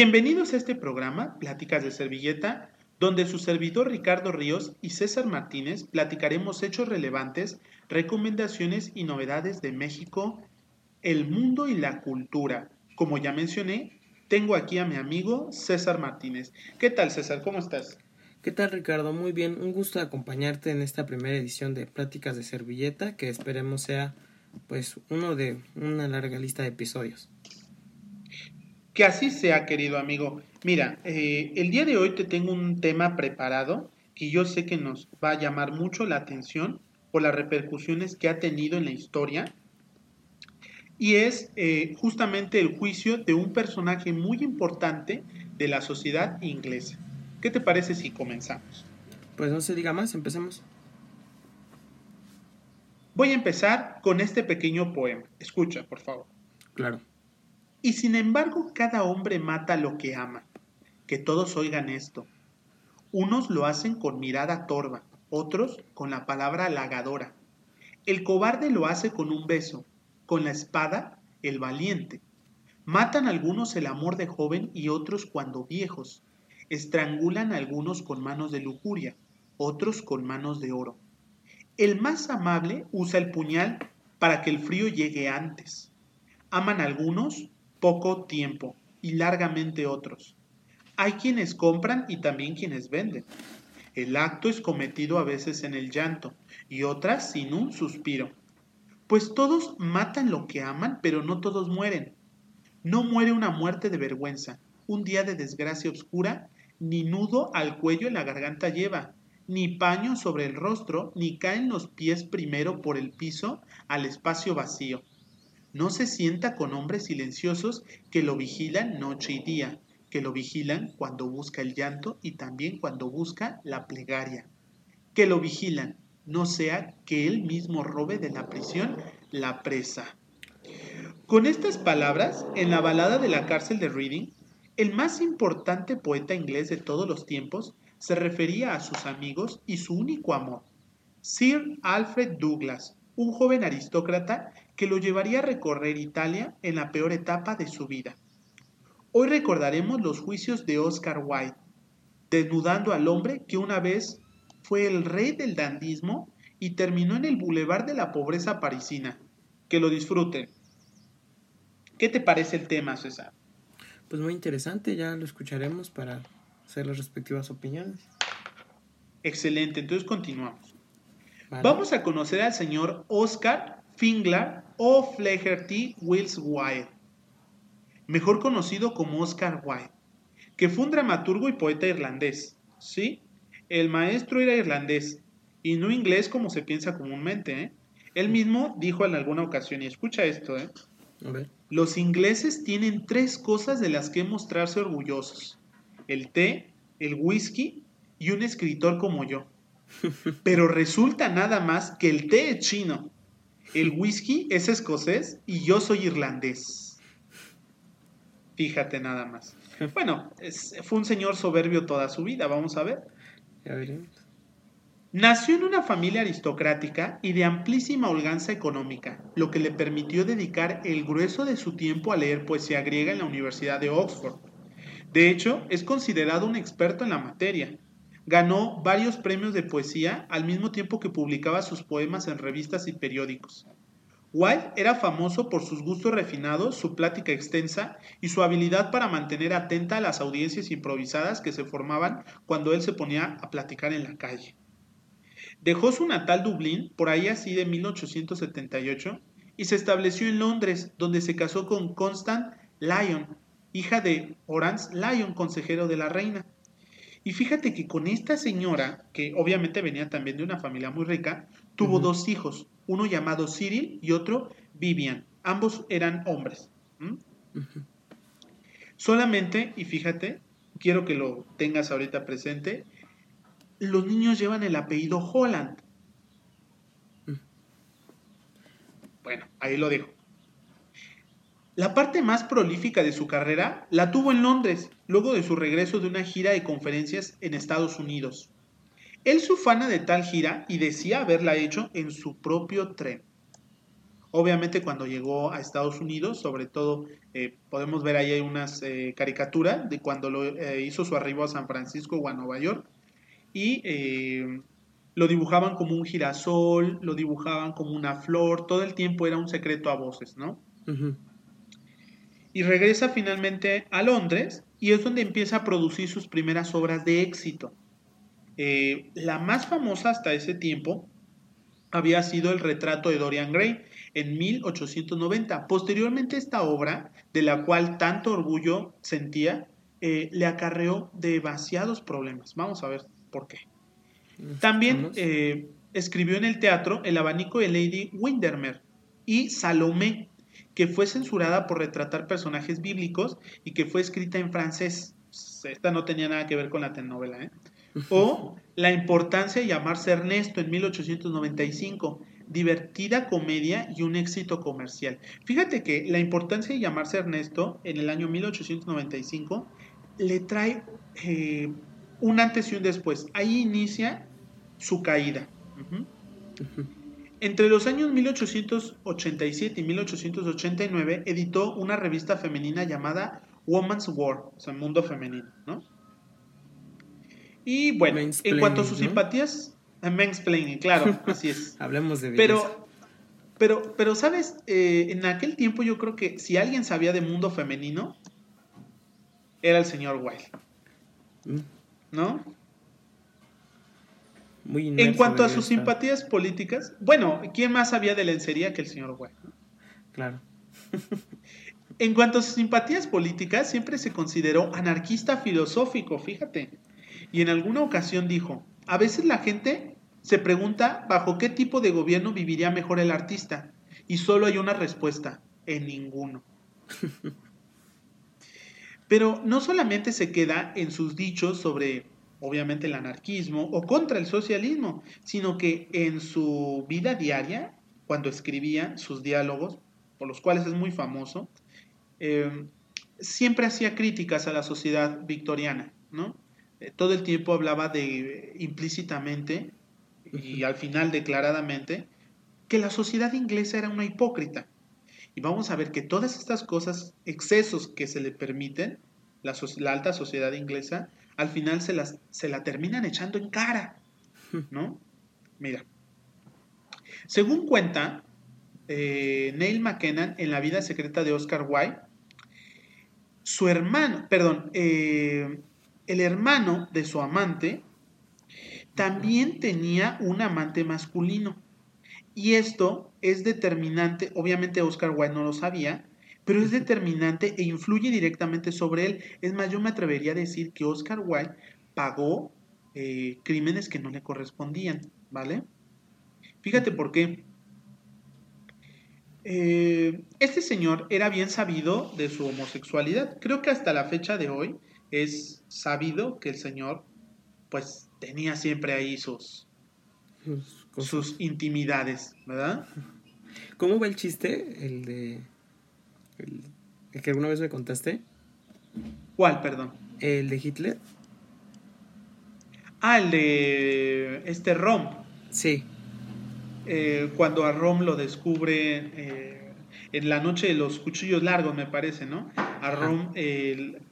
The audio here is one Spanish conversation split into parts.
Bienvenidos a este programa, Pláticas de Servilleta, donde su servidor Ricardo Ríos y César Martínez platicaremos hechos relevantes, recomendaciones y novedades de México, el mundo y la cultura. Como ya mencioné, tengo aquí a mi amigo César Martínez. ¿Qué tal César? ¿Cómo estás? ¿Qué tal Ricardo? Muy bien, un gusto acompañarte en esta primera edición de Pláticas de Servilleta, que esperemos sea pues uno de una larga lista de episodios. Que así sea, querido amigo. Mira, eh, el día de hoy te tengo un tema preparado que yo sé que nos va a llamar mucho la atención por las repercusiones que ha tenido en la historia. Y es eh, justamente el juicio de un personaje muy importante de la sociedad inglesa. ¿Qué te parece si comenzamos? Pues no se diga más, empecemos. Voy a empezar con este pequeño poema. Escucha, por favor. Claro. Y sin embargo cada hombre mata lo que ama. Que todos oigan esto. Unos lo hacen con mirada torva, otros con la palabra halagadora. El cobarde lo hace con un beso, con la espada el valiente. Matan algunos el amor de joven y otros cuando viejos. Estrangulan algunos con manos de lujuria, otros con manos de oro. El más amable usa el puñal para que el frío llegue antes. Aman algunos poco tiempo y largamente otros. Hay quienes compran y también quienes venden. El acto es cometido a veces en el llanto y otras sin un suspiro. Pues todos matan lo que aman, pero no todos mueren. No muere una muerte de vergüenza, un día de desgracia oscura, ni nudo al cuello en la garganta lleva, ni paño sobre el rostro, ni caen los pies primero por el piso al espacio vacío no se sienta con hombres silenciosos que lo vigilan noche y día, que lo vigilan cuando busca el llanto y también cuando busca la plegaria. Que lo vigilan, no sea que él mismo robe de la prisión la presa. Con estas palabras, en la balada de la cárcel de Reading, el más importante poeta inglés de todos los tiempos se refería a sus amigos y su único amor, Sir Alfred Douglas, un joven aristócrata que lo llevaría a recorrer Italia en la peor etapa de su vida. Hoy recordaremos los juicios de Oscar Wilde, desnudando al hombre que una vez fue el rey del dandismo y terminó en el bulevar de la pobreza parisina. Que lo disfruten. ¿Qué te parece el tema, César? Pues muy interesante, ya lo escucharemos para hacer las respectivas opiniones. Excelente, entonces continuamos. Vamos a conocer al señor Oscar Finglar o Flaherty Wills Wilde, mejor conocido como Oscar Wilde, que fue un dramaturgo y poeta irlandés. ¿Sí? El maestro era irlandés y no inglés como se piensa comúnmente. ¿eh? Él mismo dijo en alguna ocasión, y escucha esto, ¿eh? Los ingleses tienen tres cosas de las que mostrarse orgullosos. El té, el whisky y un escritor como yo. Pero resulta nada más que el té es chino, el whisky es escocés y yo soy irlandés. Fíjate nada más. Bueno, fue un señor soberbio toda su vida, vamos a ver. Nació en una familia aristocrática y de amplísima holganza económica, lo que le permitió dedicar el grueso de su tiempo a leer poesía griega en la Universidad de Oxford. De hecho, es considerado un experto en la materia, Ganó varios premios de poesía al mismo tiempo que publicaba sus poemas en revistas y periódicos. Wilde era famoso por sus gustos refinados, su plática extensa y su habilidad para mantener atenta a las audiencias improvisadas que se formaban cuando él se ponía a platicar en la calle. Dejó su natal Dublín, por ahí así de 1878, y se estableció en Londres, donde se casó con Constance Lyon, hija de Horace Lyon, consejero de la reina. Y fíjate que con esta señora, que obviamente venía también de una familia muy rica, tuvo dos hijos, uno llamado Cyril y otro Vivian. Ambos eran hombres. Solamente, y fíjate, quiero que lo tengas ahorita presente, los niños llevan el apellido Holland. Bueno, ahí lo dejo. La parte más prolífica de su carrera la tuvo en Londres, luego de su regreso de una gira de conferencias en Estados Unidos. Él se ufana de tal gira y decía haberla hecho en su propio tren. obviamente cuando llegó a Estados Unidos, sobre todo eh, podemos ver ahí unas eh, caricaturas de cuando lo, eh, hizo su arribo a San Francisco o a Nueva York y lo dibujaban como un girasol, lo dibujaban como una flor, todo el tiempo era un secreto a voces, ¿no? Y regresa finalmente a Londres y es donde empieza a producir sus primeras obras de éxito. la más famosa hasta ese tiempo había sido el retrato de Dorian Gray en 1890. Posteriormente esta obra, de la cual tanto orgullo sentía, eh, le acarreó demasiados problemas. Vamos a ver por qué. También eh, escribió en el teatro El abanico de Lady Windermere y Salomé, que fue censurada por retratar personajes bíblicos y que fue escrita en francés. Esta no tenía nada que ver con la telenovela. ¿eh? O La importancia de llamarse Ernesto en 1895, divertida comedia y un éxito comercial. Fíjate que la importancia de llamarse Ernesto en el año 1895 le trae eh, un antes y un después. Ahí inicia su caída. Entre los años 1887 y 1889 editó una revista femenina llamada Woman's War, o sea, Mundo Femenino, ¿no? Y bueno, en cuanto a sus simpatías, mansplaining, claro, así es. Hablemos de Pero, pero, pero, ¿sabes? Eh, en aquel tiempo yo creo que si alguien sabía de mundo femenino, era el señor Wilde. Mm. ¿No? Muy en cuanto a sus simpatías políticas, bueno, ¿quién más sabía de lencería que el señor Wilde? Claro. en cuanto a sus simpatías políticas, siempre se consideró anarquista filosófico, fíjate y en alguna ocasión dijo, a veces la gente se pregunta bajo qué tipo de gobierno viviría mejor el artista y solo hay una respuesta, en ninguno. Pero no solamente se queda en sus dichos sobre, obviamente, el anarquismo o contra el socialismo, sino que en su vida diaria, cuando escribía sus diálogos, por los cuales es muy famoso, eh, siempre hacía críticas a la sociedad victoriana, ¿no? Eh, todo el tiempo hablaba de implícitamente y al final declaradamente que la sociedad inglesa era una hipócrita. Y vamos a ver que todas estas cosas, excesos que se le permiten, la, alta sociedad inglesa, al final se, las, se la terminan echando en cara. ¿No? Mira. Según cuenta eh, Neil McKenna en La vida secreta de Oscar Wilde, su hermano, perdón, eh, el hermano de su amante también tenía un amante masculino. Y esto es determinante, obviamente Oscar Wilde no lo sabía, pero es determinante e influye directamente sobre él. Es más, yo me atrevería a decir que Oscar Wilde pagó eh, crímenes que no le correspondían, ¿vale? Fíjate por qué. Eh, este señor era bien sabido de su homosexualidad. Creo que hasta la fecha de hoy es sabido que el Señor pues tenía siempre ahí sus, sus intimidades, ¿verdad? ¿Cómo va el chiste? El de... El, que alguna vez me contaste. ¿Cuál, perdón? El de Hitler. Ah, el de este Rom. Sí. Eh, cuando a Rom lo descubre eh, en la noche de los cuchillos largos, me parece, ¿no? A Rom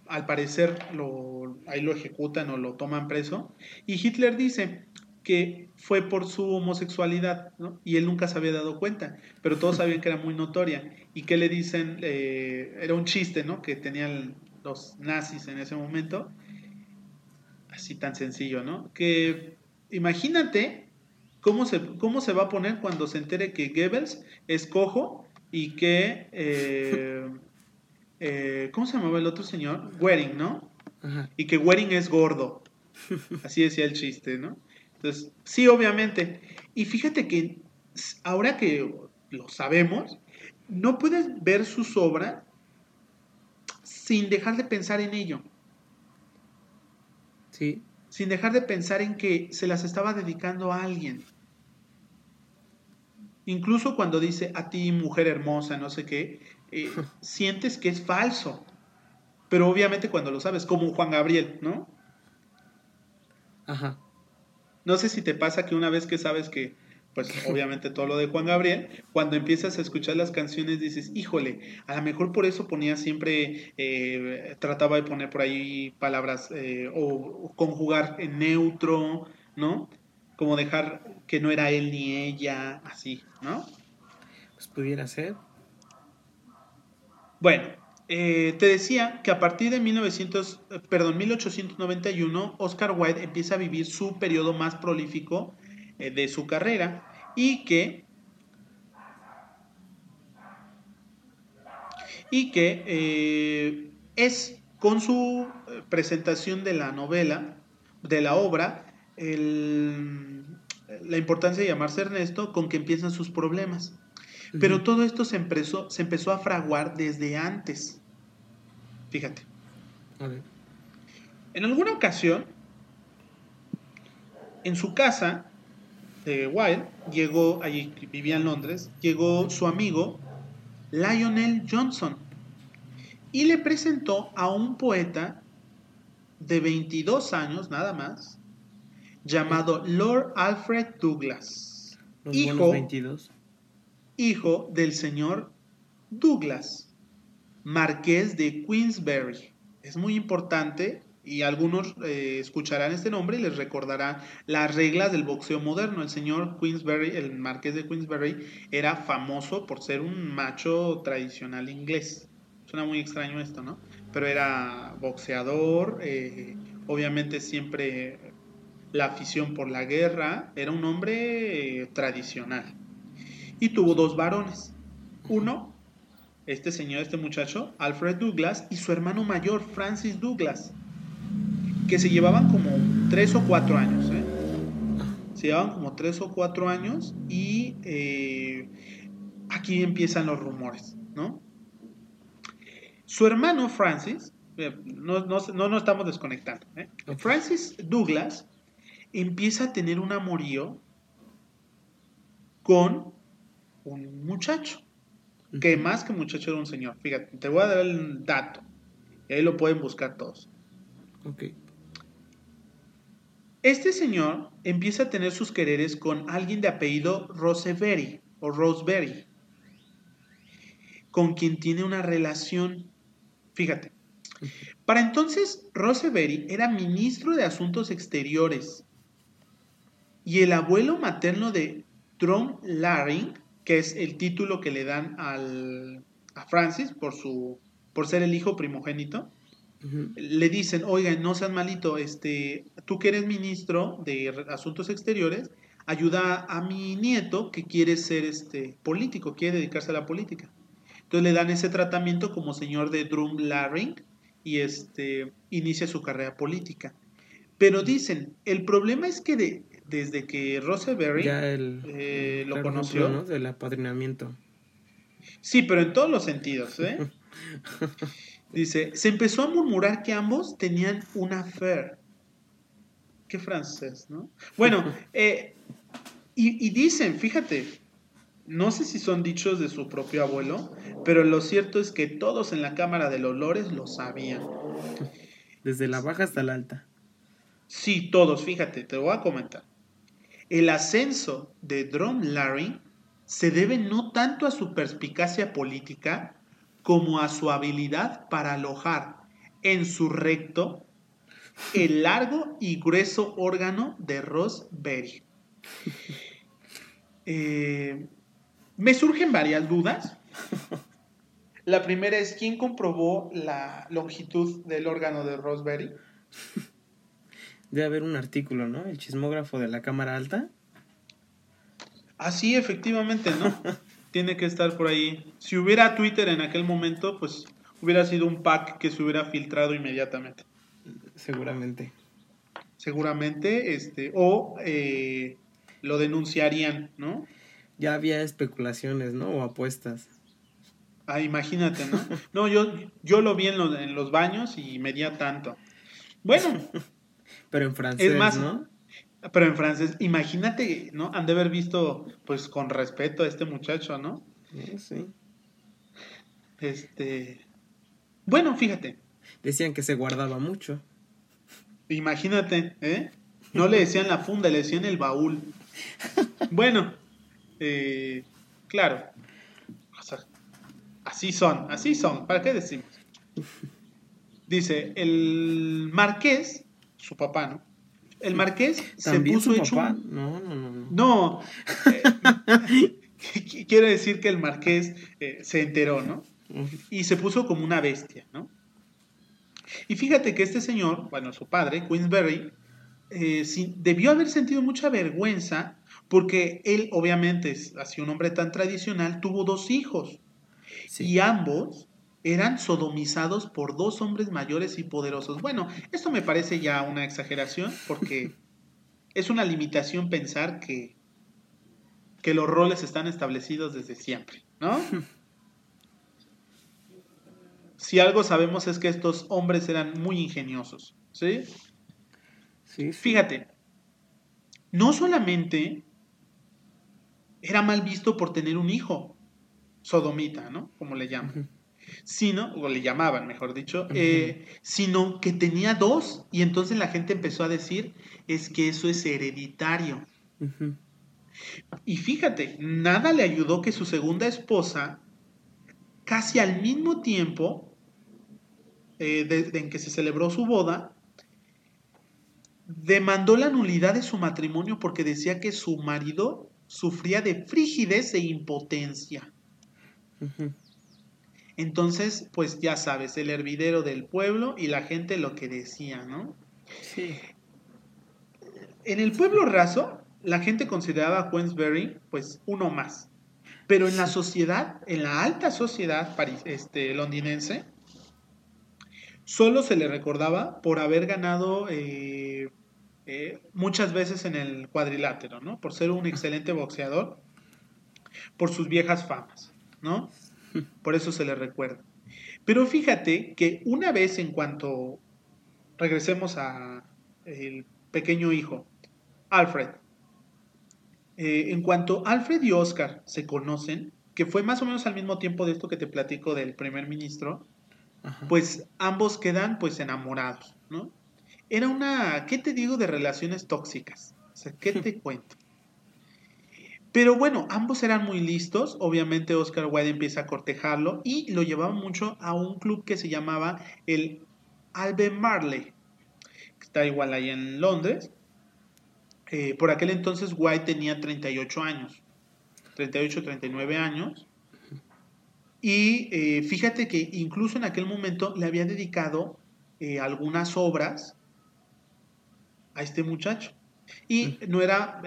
al parecer lo, ahí lo ejecutan o lo toman preso. Y Hitler dice que fue por su homosexualidad, ¿no? Y él nunca se había dado cuenta, pero todos sabían que era muy notoria. ¿Y que le dicen? Eh, era un chiste, ¿no? Que tenían los nazis en ese momento. Así tan sencillo, ¿no? Que imagínate cómo se, cómo se va a poner cuando se entere que Goebbels es cojo y que... Eh, eh, ¿cómo se llamaba el otro señor? Wering, ¿no? Y que Wering es gordo. Así decía el chiste, ¿no? Entonces, sí, obviamente. Y fíjate que ahora que lo sabemos, no puedes ver sus obras sin dejar de pensar en ello. Sí. Sin dejar de pensar en que se las estaba dedicando a alguien. Incluso cuando dice a ti, mujer hermosa, no sé qué, eh, sientes que es falso. Pero obviamente cuando lo sabes, como Juan Gabriel, ¿no? Ajá. No sé si te pasa que una vez que sabes que pues obviamente todo lo de Juan Gabriel, cuando empiezas a escuchar las canciones dices, híjole, a lo mejor por eso ponía siempre, eh, trataba de poner por ahí palabras eh, o, conjugar en neutro, ¿no? Como dejar que no era él ni ella, así, ¿no? Pues pudiera ser. Bueno, eh, te decía que a partir de 1900, perdón, 1891, Oscar Wilde empieza a vivir su periodo más prolífico eh, de su carrera y que y que eh, es con su presentación de la novela, de la obra, la importancia de llamarse Ernesto, con que empiezan sus problemas. Pero todo esto se empezó, se empezó a fraguar desde antes. Fíjate. En alguna ocasión, en su casa de Wilde, llegó, allí vivía en Londres, llegó su amigo Lionel Johnson y le presentó a un poeta de 22 años nada más, llamado Lord Alfred Douglas. hijo, 22 hijo del señor Douglas, marqués de Queensberry. Es muy importante y algunos eh, escucharán este nombre y les recordará las reglas del boxeo moderno. El señor Queensberry, el marqués de Queensberry, era famoso por ser un macho tradicional inglés. Suena muy extraño esto, ¿no? Pero era boxeador, eh, obviamente siempre la afición por la guerra, era un hombre eh, tradicional y tuvo dos varones. Uno, este señor, este muchacho, Alfred Douglas, y su hermano mayor, Francis Douglas, que se llevaban como tres o cuatro años. ¿eh? Se llevaban como tres o cuatro años y eh, aquí empiezan los rumores, ¿no? Su hermano Francis, eh, no, no, estamos desconectando, Francis Douglas empieza a tener un amorío con un muchacho, que más que muchacho era un señor. Fíjate, te voy a dar el dato. Y ahí lo pueden buscar todos. Ok. Este señor empieza a tener sus quereres con alguien de apellido Roseberry o Roseberry, con quien tiene una relación. Fíjate. Para entonces, Roseberry era ministro de Asuntos Exteriores y el abuelo materno de Trom Laring que es el título que le dan al, a Francis por, su, por ser el hijo primogénito. Le dicen, oigan, no seas malito, este, tú que eres ministro de Asuntos Exteriores, ayuda a mi nieto que quiere ser este, político, quiere dedicarse a la política. Entonces le dan ese tratamiento como señor de Drum Laring y este, inicia su carrera política. Pero dicen, el problema es que de, desde que Roseberry eh, lo conoció. ¿no? Del apadrinamiento. Sí, pero en todos los sentidos, ¿eh? Dice, se empezó a murmurar que ambos tenían una affair. Qué francés, ¿no? Bueno, eh, y, y dicen, fíjate, no sé si son dichos de su propio abuelo, pero lo cierto es que todos en la Cámara de Olores lo sabían. Desde la baja hasta la alta. Sí, todos, fíjate, te voy a comentar. El ascenso de Drum Larry se debe no tanto a su perspicacia política como a su habilidad para alojar en su recto el largo y grueso órgano de Roseberry. Eh, me surgen varias dudas. La primera es, ¿quién comprobó la longitud del órgano de Roseberry? Debe haber un artículo, ¿no? El chismógrafo de la cámara alta. Ah, sí, efectivamente, ¿no? Tiene que estar por ahí. Si hubiera Twitter en aquel momento, pues hubiera sido un pack que se hubiera filtrado inmediatamente. Seguramente. Seguramente, este, o eh, lo denunciarían, ¿no? Ya había especulaciones, ¿no? O apuestas. Ah, imagínate, ¿no? No, yo, yo lo vi en los, en los baños y medía tanto. Bueno, Pero en francés, es más, ¿no? Pero en francés, imagínate, ¿no? Han de haber visto, pues, con respeto a este muchacho, ¿no? Sí. Este. Bueno, fíjate. Decían que se guardaba mucho. Imagínate, ¿eh? No le decían la funda, le decían el baúl. Bueno, Eh, claro. así son, así son. ¿Para qué decimos? Dice, el marqués, su papá, ¿no? El marqués se puso hecho No, no, no. No. no eh, quiero decir que el marqués eh, se enteró, ¿no? Y se puso como una bestia, ¿no? Y fíjate que este señor, bueno, su padre, Queensberry, eh, debió haber sentido mucha vergüenza porque él, obviamente, así un hombre tan tradicional, tuvo dos hijos. Y ambos eran sodomizados por dos hombres mayores y poderosos. Bueno, esto me parece ya una exageración porque es una limitación pensar que, que los roles están establecidos desde siempre, ¿no? si algo sabemos es que estos hombres eran muy ingeniosos, ¿sí? Sí, Fíjate, no solamente era mal visto por tener un hijo, sodomita, ¿no? Como le llaman sino, o le llamaban, mejor dicho, eh, sino que tenía dos y entonces la gente empezó a decir, es que eso es hereditario. Y fíjate, nada le ayudó que su segunda esposa, casi al mismo tiempo eh, en que se celebró su boda, demandó la nulidad de su matrimonio porque decía que su marido sufría de frigidez e impotencia. Entonces, pues ya sabes, el hervidero del pueblo y la gente lo que decía, ¿no? Sí. En el pueblo raso, la gente consideraba a Queensberry, pues, uno más. Pero en la sociedad, en la alta sociedad este, londinense, solo se le recordaba por haber ganado eh, eh, muchas veces en el cuadrilátero, ¿no? Por ser un excelente boxeador, por sus viejas famas, ¿no? Por eso se le recuerda. Pero fíjate que una vez en cuanto regresemos a el pequeño hijo, Alfred, eh, en cuanto Alfred y Oscar se conocen, que fue más o menos al mismo tiempo de esto que te platico del primer ministro, pues ambos quedan pues enamorados, ¿no? Era una, ¿qué te digo de relaciones tóxicas? O sea, ¿qué te cuento? Pero bueno, ambos eran muy listos. Obviamente Oscar Wilde empieza a cortejarlo y lo llevaba mucho a un club que se llamaba el Albemarle, que está igual ahí en Londres. Eh, por aquel entonces White tenía 38 años, 38, 39 años. Y eh, fíjate que incluso en aquel momento le había dedicado eh, algunas obras a este muchacho. Y no era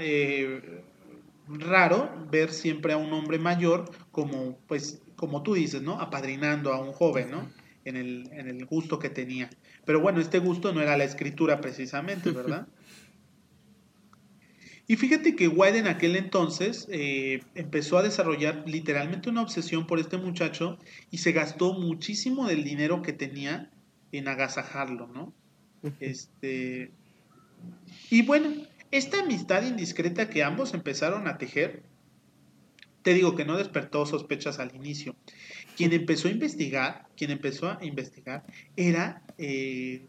raro ver siempre a un hombre mayor como, pues, como tú dices, ¿no? Apadrinando a un joven, ¿no? En el, en el gusto que tenía. Pero bueno, este gusto no era la escritura precisamente, ¿verdad? Y fíjate que White en aquel entonces eh, empezó a desarrollar literalmente una obsesión por este muchacho y se gastó muchísimo del dinero que tenía en agasajarlo, ¿no? Este. Y bueno, esta amistad indiscreta que ambos empezaron a tejer, te digo que no despertó sospechas al inicio. Quien empezó a investigar, quien empezó a investigar, era eh,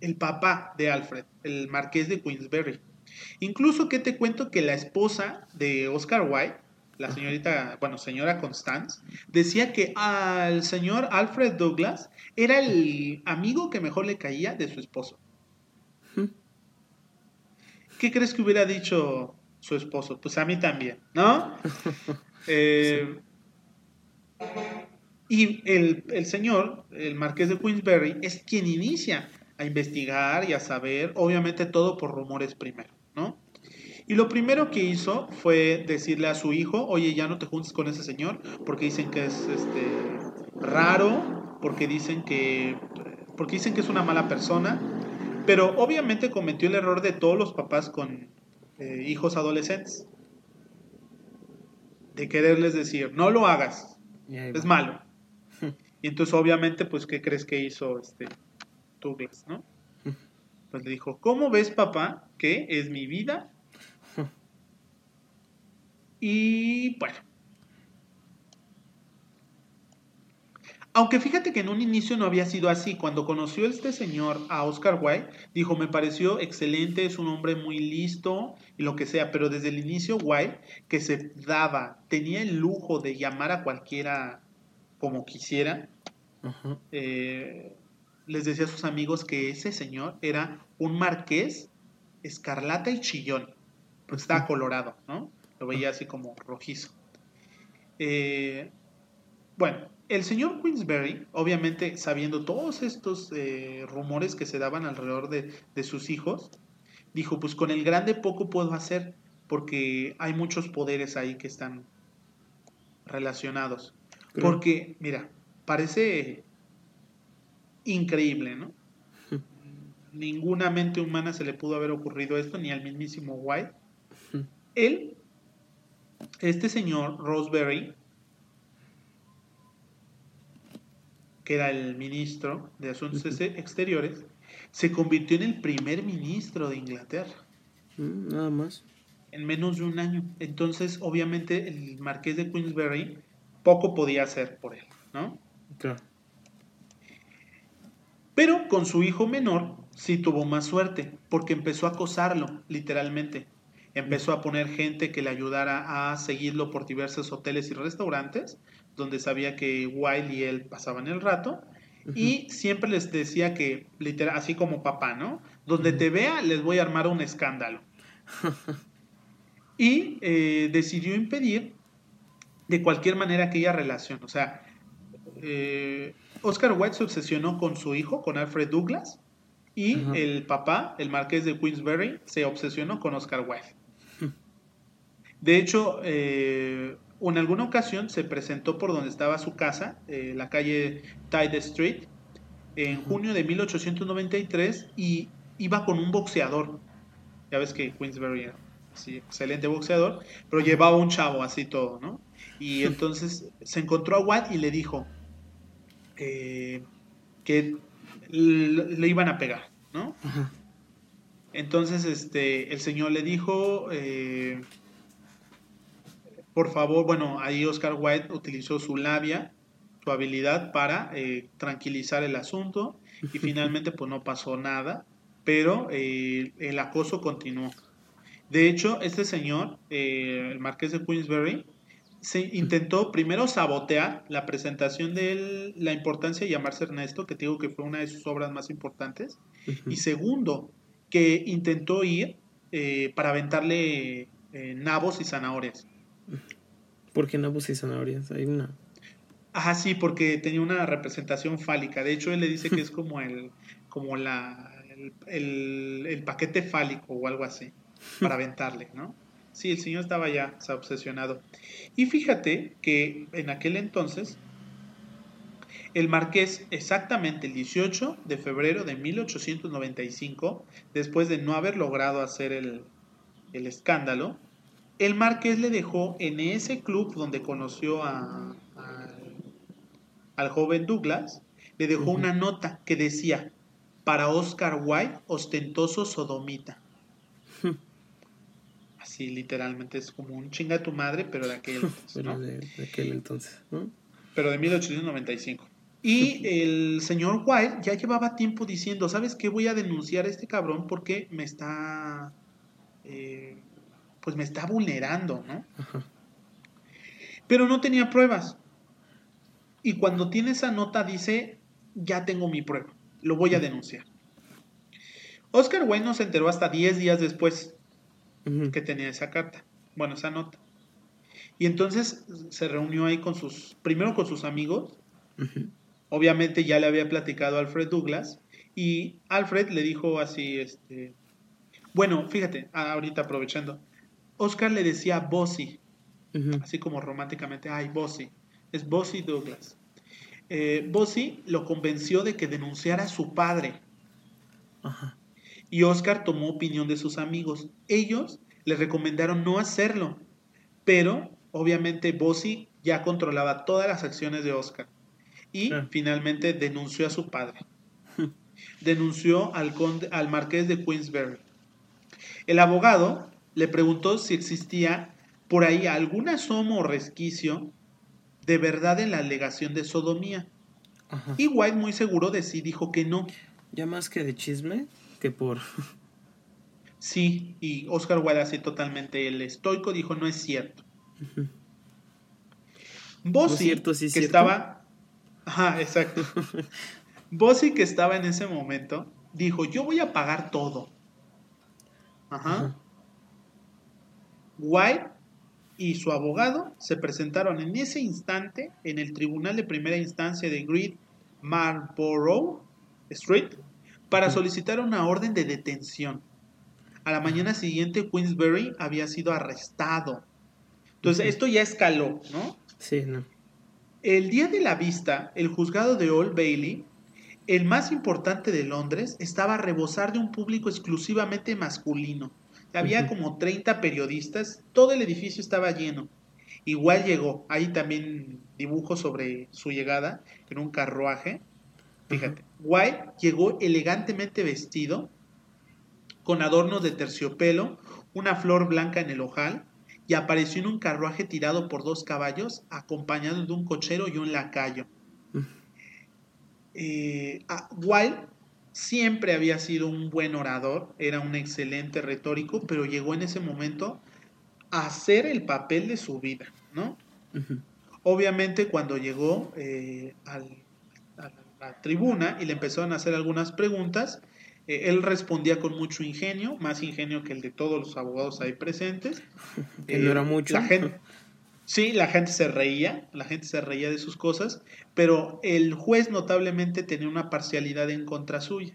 el papá de Alfred, el marqués de Queensberry. Incluso que te cuento que la esposa de Oscar White, la señorita, bueno, señora Constance, decía que al señor Alfred Douglas era el amigo que mejor le caía de su esposo. ¿Qué crees que hubiera dicho su esposo? Pues a mí también, ¿no? Eh, y el, señor, el marqués de Queensberry, es quien inicia a investigar y a saber, obviamente todo por rumores primero, ¿no? Y lo primero que hizo fue decirle a su hijo, oye, ya no te juntes con ese señor, porque dicen que es este, raro, porque dicen que, porque dicen que es una mala persona, pero obviamente cometió el error de todos los papás con eh, hijos adolescentes. De quererles decir, no lo hagas, es malo. y entonces obviamente, pues, ¿qué crees que hizo este Douglas, no? Pues le dijo, ¿cómo ves, papá, que es mi vida? y bueno. Aunque fíjate que en un inicio no había sido así. Cuando conoció este señor a Oscar Wilde, dijo, me pareció excelente, es un hombre muy listo y lo que sea. Pero desde el inicio Wilde, que se daba, tenía el lujo de llamar a cualquiera como quisiera, eh, les decía a sus amigos que ese señor era un marqués escarlata y chillón. Pues estaba colorado, ¿no? Lo veía así como rojizo. Eh, bueno, el señor Queensberry, obviamente sabiendo todos estos eh, rumores que se daban alrededor de, sus hijos, dijo, pues con el grande poco puedo hacer porque hay muchos poderes ahí que están relacionados. Porque, mira, parece increíble, ¿no? Ninguna mente humana se le pudo haber ocurrido esto, ni al mismísimo White. Él, este señor Roseberry, que era el ministro de Asuntos Exteriores, se convirtió en el primer ministro de Inglaterra. Mm, nada más. En menos de un año. Entonces, obviamente, el marqués de Queensberry poco podía hacer por él, ¿no? Pero con su hijo menor sí tuvo más suerte, porque empezó a acosarlo, literalmente. Empezó a poner gente que le ayudara a seguirlo por diversos hoteles y restaurantes, donde sabía que Wiley y él pasaban el rato. Y siempre les decía que, literal, así como papá, ¿no? Donde te vea, les voy a armar un escándalo. y eh, decidió impedir de cualquier manera aquella relación. O sea, eh, Oscar Wilde se obsesionó con su hijo, con Alfred Douglas, y el papá, el marqués de Queensberry, se obsesionó con Oscar Wilde. De hecho, eh, en alguna ocasión se presentó por donde estaba su casa, eh, la calle Tide Street, en junio de 1893 y iba con un boxeador. Ya ves que Queensberry era sí, excelente boxeador, pero llevaba un chavo así todo, ¿no? Y entonces se encontró a Watt y le dijo eh, que le iban a pegar, ¿no? Entonces este, el señor le dijo, eh, por favor, bueno, ahí Oscar Wilde utilizó su labia, su habilidad para eh, tranquilizar el asunto y finalmente pues no pasó nada, pero eh, el acoso continuó. De hecho, este señor, eh, el marqués de Queensberry, se intentó primero sabotear la presentación de la importancia de llamarse Ernesto, que digo que fue una de sus obras más importantes, y segundo, que intentó ir para aventarle nabos y zanahorias. ¿Por qué nabos y zanahorias? Hay una. Ajá, sí, porque tenía una representación fálica. De hecho, él le dice que es como el, como la, el, paquete fálico o algo así, para aventarle, ¿no? Sí, el señor estaba ya obsesionado. Y fíjate que en aquel entonces, el marqués, exactamente el 18 de febrero de 1895, después de no haber logrado hacer el escándalo, el Marqués le dejó en ese club donde conoció a, al joven Douglas, le dejó una nota que decía, para Oscar Wilde, ostentoso sodomita. Así literalmente es como un chinga tu madre, pero de aquel entonces. pero de, aquel entonces, Pero de 1895. Y el señor Wilde ya llevaba tiempo diciendo, ¿sabes qué? Voy a denunciar a este cabrón porque me está eh, pues me está vulnerando, ¿no? Pero no tenía pruebas. Y cuando tiene esa nota dice, ya tengo mi prueba, lo voy a denunciar. Oscar Wilde no se enteró hasta 10 días después que tenía esa carta, bueno, esa nota. Y entonces se reunió ahí con sus, primero con sus amigos, obviamente ya le había platicado a Alfred Douglas, y Alfred le dijo así, este, bueno, fíjate, ahorita aprovechando, Oscar le decía Bossy, así como románticamente, ay, Bossy, es Bossy Douglas. Eh, Bossy lo convenció de que denunciara a su padre. Y Oscar tomó opinión de sus amigos. Ellos le recomendaron no hacerlo, pero obviamente Bossy ya controlaba todas las acciones de Oscar. Y finalmente denunció a su padre. denunció al, conde, al marqués de Queensberry. El abogado le preguntó si existía por ahí algún asomo o resquicio de verdad en la alegación de sodomía. Ajá. Y White, muy seguro de sí, dijo que no. Ya más que de chisme, que por... Sí, y Oscar Wilde, así totalmente el estoico, dijo no es cierto. No es cierto, sí que cierto. estaba... Ajá, exacto. Bossy, que estaba en ese momento, dijo, yo voy a pagar todo. Ajá. Ajá. White y su abogado se presentaron en ese instante en el Tribunal de Primera Instancia de Great Marlborough Street para solicitar una orden de detención. A la mañana siguiente, Queensberry había sido arrestado. Entonces, esto ya escaló, ¿no? Sí, no. El día de la vista, el juzgado de Old Bailey, el más importante de Londres, estaba a rebosar de un público exclusivamente masculino. Había como 30 periodistas, todo el edificio estaba lleno. Igual llegó, hay también dibujos sobre su llegada en un carruaje. Fíjate, White llegó elegantemente vestido, con adornos de terciopelo, una flor blanca en el ojal, y apareció en un carruaje tirado por dos caballos, acompañado de un cochero y un lacayo. Eh, ah, Wilde siempre había sido un buen orador, era un excelente retórico, pero llegó en ese momento a hacer el papel de su vida, ¿no? Obviamente cuando llegó eh, al- a la tribuna y le empezaron a hacer algunas preguntas, eh, él respondía con mucho ingenio, más ingenio que el de todos los abogados ahí presentes. Que no era mucho. La gente, sí, la gente se reía, la gente se reía de sus cosas, pero el juez notablemente tenía una parcialidad en contra suya.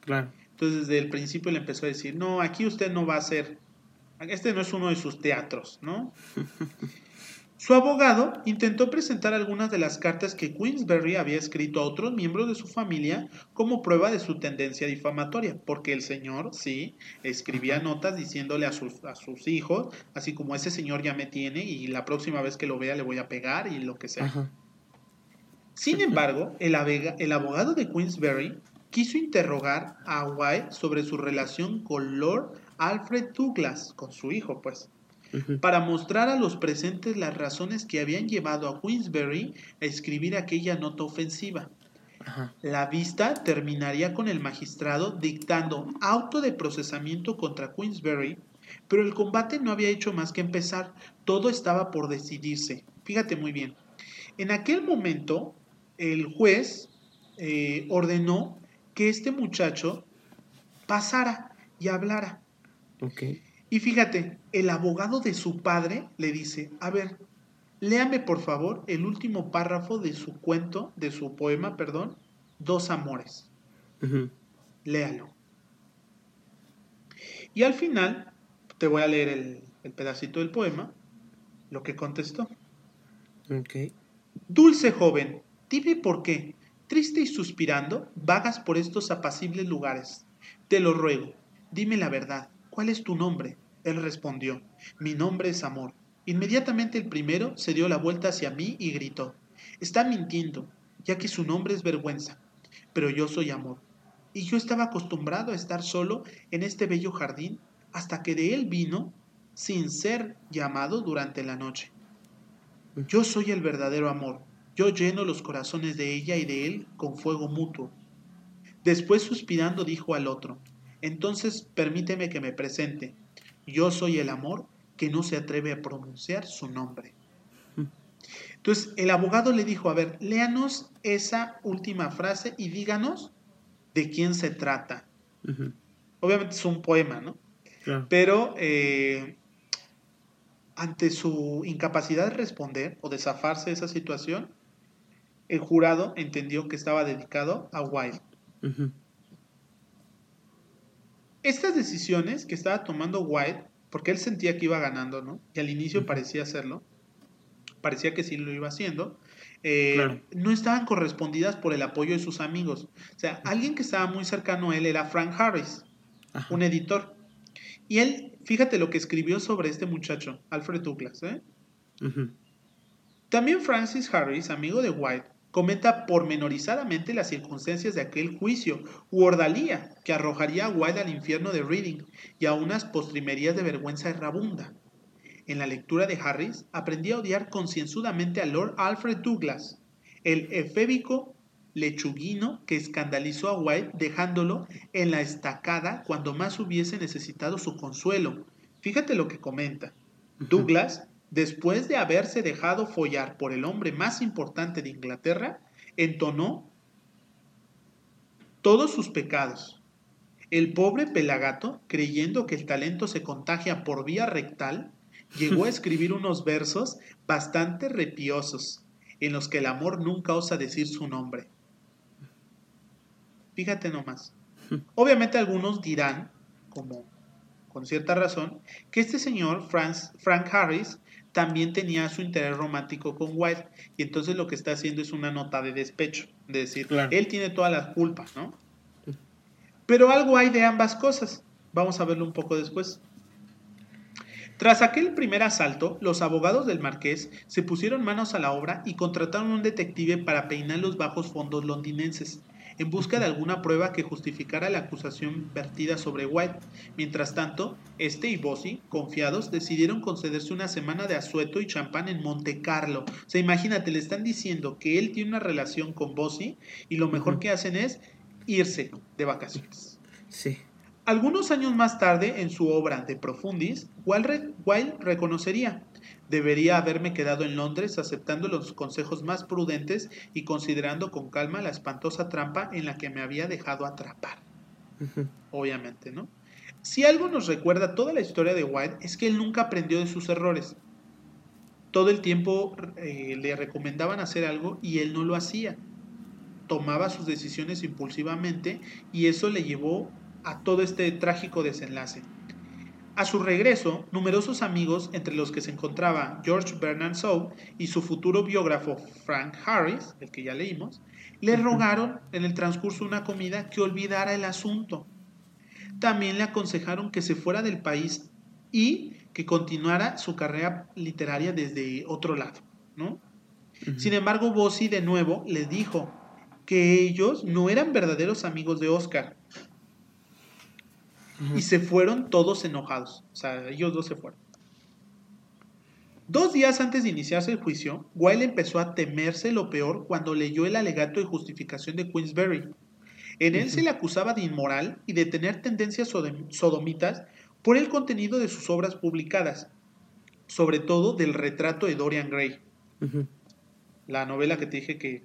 Claro. Entonces desde el principio le empezó a decir, no, aquí usted no va a ser, este no es uno de sus teatros, ¿no? Su abogado intentó presentar algunas de las cartas que Queensberry había escrito a otros miembros de su familia como prueba de su tendencia difamatoria, porque el señor, sí, escribía notas diciéndole a sus, a sus hijos, así como ese señor ya me tiene y la próxima vez que lo vea le voy a pegar y lo que sea. Ajá. Sin embargo, el, el abogado de Queensberry quiso interrogar a White sobre su relación con Lord Alfred Douglas, con su hijo, pues, Para mostrar a los presentes las razones que habían llevado a Queensberry a escribir aquella nota ofensiva. Ajá. La vista terminaría con el magistrado dictando auto de procesamiento contra Queensberry, pero el combate no había hecho más que empezar, todo estaba por decidirse. Fíjate muy bien. En aquel momento, el juez eh, ordenó que este muchacho pasara y hablara. Ok. Y fíjate, el abogado de su padre le dice, a ver, léame por favor el último párrafo de su cuento, de su poema, perdón, Dos Amores. Léalo. Y al final, te voy a leer el, el pedacito del poema, lo que contestó. Dulce joven, dime por qué, triste y suspirando, vagas por estos apacibles lugares. Te lo ruego, dime la verdad, ¿cuál es tu nombre? Él respondió, mi nombre es Amor. Inmediatamente el primero se dio la vuelta hacia mí y gritó, está mintiendo, ya que su nombre es vergüenza, pero yo soy Amor. Y yo estaba acostumbrado a estar solo en este bello jardín hasta que de él vino sin ser llamado durante la noche. Yo soy el verdadero amor. Yo lleno los corazones de ella y de él con fuego mutuo. Después suspirando dijo al otro, entonces permíteme que me presente. Yo soy el amor que no se atreve a pronunciar su nombre. Entonces el abogado le dijo, a ver, léanos esa última frase y díganos de quién se trata. Obviamente es un poema, ¿no? Claro. Pero eh, ante su incapacidad de responder o de zafarse de esa situación, el jurado entendió que estaba dedicado a Wilde. Estas decisiones que estaba tomando Wilde, porque él sentía que iba ganando, ¿no? Y al inicio parecía hacerlo, parecía que sí lo iba haciendo, eh, Claro. no estaban correspondidas por el apoyo de sus amigos. O sea, alguien que estaba muy cercano a él era Frank Harris, Ajá. un editor. Y él, fíjate lo que escribió sobre este muchacho, Alfred Douglas. ¿eh? También Francis Harris, amigo de White, comenta pormenorizadamente las circunstancias de aquel juicio u ordalía que arrojaría a White al infierno de Reading y a unas postrimerías de vergüenza errabunda. En la lectura de Harris aprendí a odiar concienzudamente a Lord Alfred Douglas, el efébico lechuguino que escandalizó a White dejándolo en la estacada cuando más hubiese necesitado su consuelo. Fíjate lo que comenta. Douglas, después de haberse dejado follar por el hombre más importante de Inglaterra, entonó todos sus pecados. El pobre Pelagato, creyendo que el talento se contagia por vía rectal, llegó a escribir unos versos bastante repiosos, en los que el amor nunca osa decir su nombre. Fíjate nomás. Obviamente algunos dirán, como con cierta razón, que este señor, Frank Harris, también tenía su interés romántico con White, y entonces lo que está haciendo es una nota de despecho, de decir, él tiene toda la culpa, ¿no? Pero algo hay de ambas cosas. Vamos a verlo un poco después. Tras aquel primer asalto, los abogados del marqués se pusieron manos a la obra y contrataron un detective para peinar los bajos fondos londinenses, en busca de alguna prueba que justificara la acusación vertida sobre White. Mientras tanto, este y Bossi, confiados, decidieron concederse una semana de asueto y champán en Monte Carlo. O sea, imagínate, le están diciendo que él tiene una relación con Bossi y lo mejor que hacen es irse de vacaciones. Sí. Algunos años más tarde, en su obra De Profundis, Wilde reconocería, debería haberme quedado en Londres aceptando los consejos más prudentes y considerando con calma la espantosa trampa en la que me había dejado atrapar. Obviamente, ¿no? Si algo nos recuerda toda la historia de Wilde es que él nunca aprendió de sus errores. Todo el tiempo eh, le recomendaban hacer algo y él no lo hacía. Tomaba sus decisiones impulsivamente y eso le llevó a todo este trágico desenlace. A su regreso, numerosos amigos, entre los que se encontraba George Bernard Shaw y su futuro biógrafo Frank Harris, el que ya leímos, le rogaron en el transcurso de una comida que olvidara el asunto. También le aconsejaron que se fuera del país y que continuara su carrera literaria desde otro lado, ¿no? Sin embargo, Bossi de nuevo le dijo que ellos no eran verdaderos amigos de Oscar, y se fueron todos enojados. O sea, ellos dos se fueron. Dos días antes de iniciarse el juicio, Wilde empezó a temerse lo peor cuando leyó el alegato de justificación de Queensberry. En él se le acusaba de inmoral y de tener tendencias sodomitas por el contenido de sus obras publicadas, sobre todo del retrato de Dorian Gray. La novela que te dije que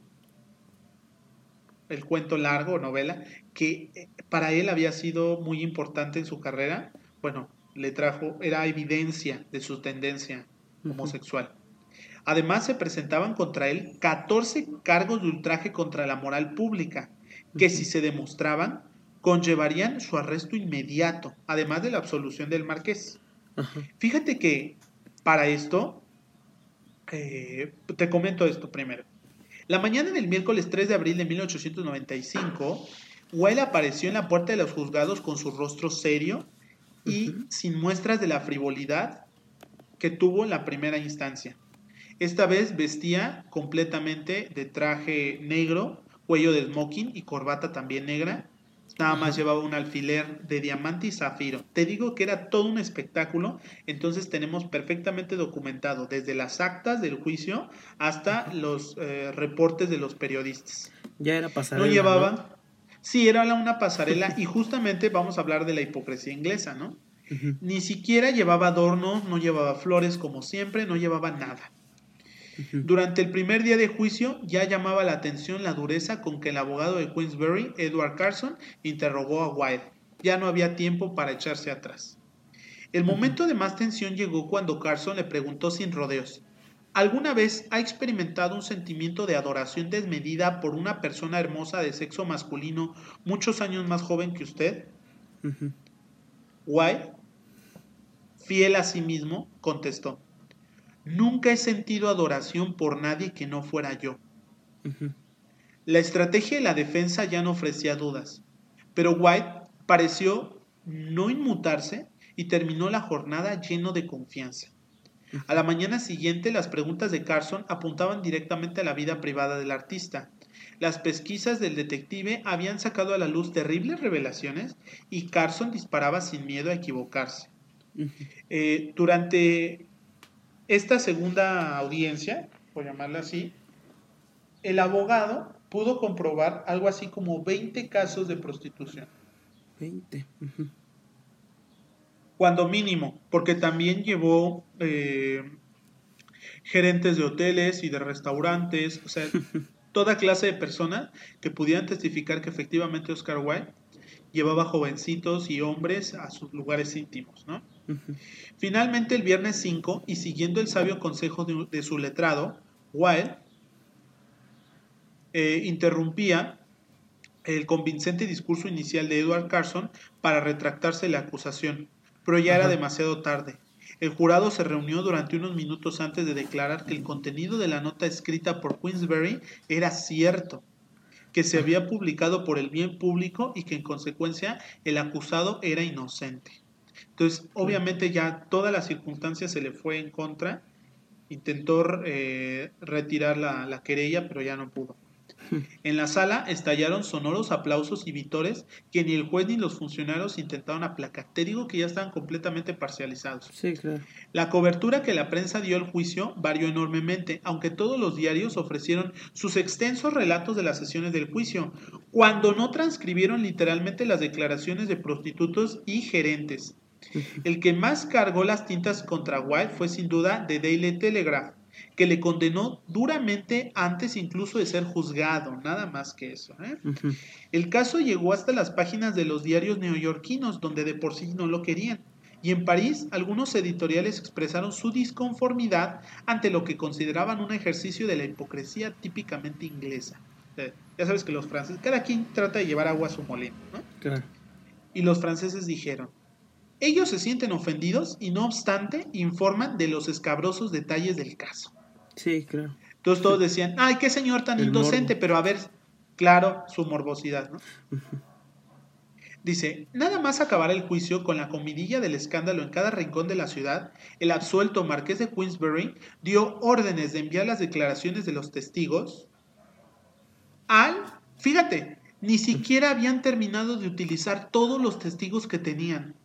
el cuento largo, novela, que eh, para él había sido muy importante en su carrera, bueno, le trajo, era evidencia de su tendencia homosexual. Además, se presentaban contra él 14 cargos de ultraje contra la moral pública, que si se demostraban, conllevarían su arresto inmediato, además de la absolución del marqués. Fíjate que para esto, eh, te comento esto primero. La mañana del miércoles 3 de abril de 1895, Wilde apareció en la puerta de los juzgados con su rostro serio y sin muestras de la frivolidad que tuvo en la primera instancia. Esta vez vestía completamente de traje negro, cuello de smoking y corbata también negra, Nada más llevaba un alfiler de diamante y zafiro. Te digo que era todo un espectáculo, entonces tenemos perfectamente documentado desde las actas del juicio hasta los eh, reportes de los periodistas. Ya era pasarela. No llevaba. Sí, era una pasarela y justamente vamos a hablar de la hipocresía inglesa, ¿no? Ni siquiera llevaba adornos, no llevaba flores como siempre, no llevaba nada. Durante el primer día de juicio ya llamaba la atención la dureza con que el abogado de Queensberry, Edward Carson, interrogó a Wilde. Ya no había tiempo para echarse atrás. El momento de más tensión llegó cuando Carson le preguntó sin rodeos, ¿Alguna vez ha experimentado un sentimiento de adoración desmedida por una persona hermosa de sexo masculino muchos años más joven que usted? Wilde, fiel a sí mismo, contestó, Nunca he sentido adoración por nadie que no fuera yo. La estrategia de la defensa ya no ofrecía dudas, pero White pareció no inmutarse y terminó la jornada lleno de confianza. A la mañana siguiente las preguntas de Carson apuntaban directamente a la vida privada del artista. Las pesquisas del detective habían sacado a la luz terribles revelaciones y Carson disparaba sin miedo a equivocarse. Eh, durante esta segunda audiencia, por llamarla así, el abogado pudo comprobar algo así como 20 casos de prostitución. 20. Cuando mínimo, porque también llevó eh, gerentes de hoteles y de restaurantes, o sea, toda clase de personas que pudieran testificar que efectivamente Oscar Wilde llevaba jovencitos y hombres a sus lugares íntimos, ¿no? Finalmente, el viernes 5, y siguiendo el sabio consejo de, su letrado, Wilde eh, interrumpía el convincente discurso inicial de Edward Carson para retractarse la acusación, pero ya era demasiado tarde. El jurado se reunió durante unos minutos antes de declarar que el contenido de la nota escrita por Queensberry era cierto, que se había publicado por el bien público y que en consecuencia el acusado era inocente. Entonces, obviamente ya todas las circunstancias se le fue en contra, intentó eh, retirar la querella, pero ya no pudo. En la sala estallaron sonoros aplausos y vitores que ni el juez ni los funcionarios intentaron aplacar. Te digo que ya estaban completamente parcializados. Sí, claro. La cobertura que la prensa dio al juicio varió enormemente, aunque todos los diarios ofrecieron sus extensos relatos de las sesiones del juicio, cuando no transcribieron literalmente las declaraciones de prostitutos y gerentes. El que más cargó las tintas contra White fue sin duda The Daily Telegraph, que le condenó duramente antes incluso de ser juzgado, nada más que eso. ¿eh? El caso llegó hasta las páginas de los diarios neoyorquinos, donde de por sí no lo querían. Y en París, algunos editoriales expresaron su disconformidad ante lo que consideraban un ejercicio de la hipocresía típicamente inglesa. ya sabes que los franceses, cada quien trata de llevar agua a su molino, ¿no? Claro. Y los franceses dijeron, ellos se sienten ofendidos y no obstante informan de los escabrosos detalles del caso. Sí, claro. Entonces todos decían, ay, qué señor tan indocente, pero a ver, claro, su morbosidad, ¿no? Dice, nada más acabar el juicio con la comidilla del escándalo en cada rincón de la ciudad, el absuelto marqués de Queensberry dio órdenes de enviar las declaraciones de los testigos al, fíjate, ni siquiera habían terminado de utilizar todos los testigos que tenían.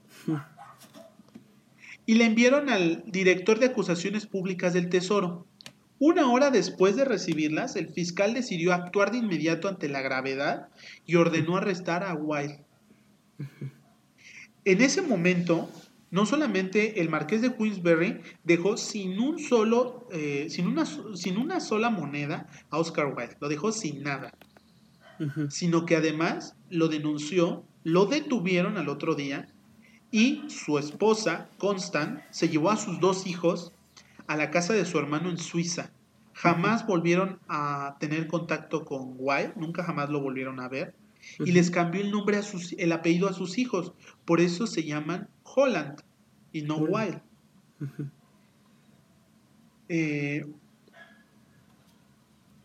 Y le enviaron al director de acusaciones públicas del Tesoro. Una hora después de recibirlas, el fiscal decidió actuar de inmediato ante la gravedad y ordenó arrestar a Wilde. En ese momento, no solamente el marqués de Queensberry dejó sin un solo, eh, sin, una, sin una sola moneda a Oscar Wilde, lo dejó sin nada, sino que además lo denunció, lo detuvieron al otro día y su esposa, Constant, se llevó a sus dos hijos a la casa de su hermano en Suiza. Jamás volvieron a tener contacto con Wilde, nunca jamás lo volvieron a ver. Y les cambió el nombre a sus, el apellido a sus hijos. Por eso se llaman Holland y no Wilde. Eh,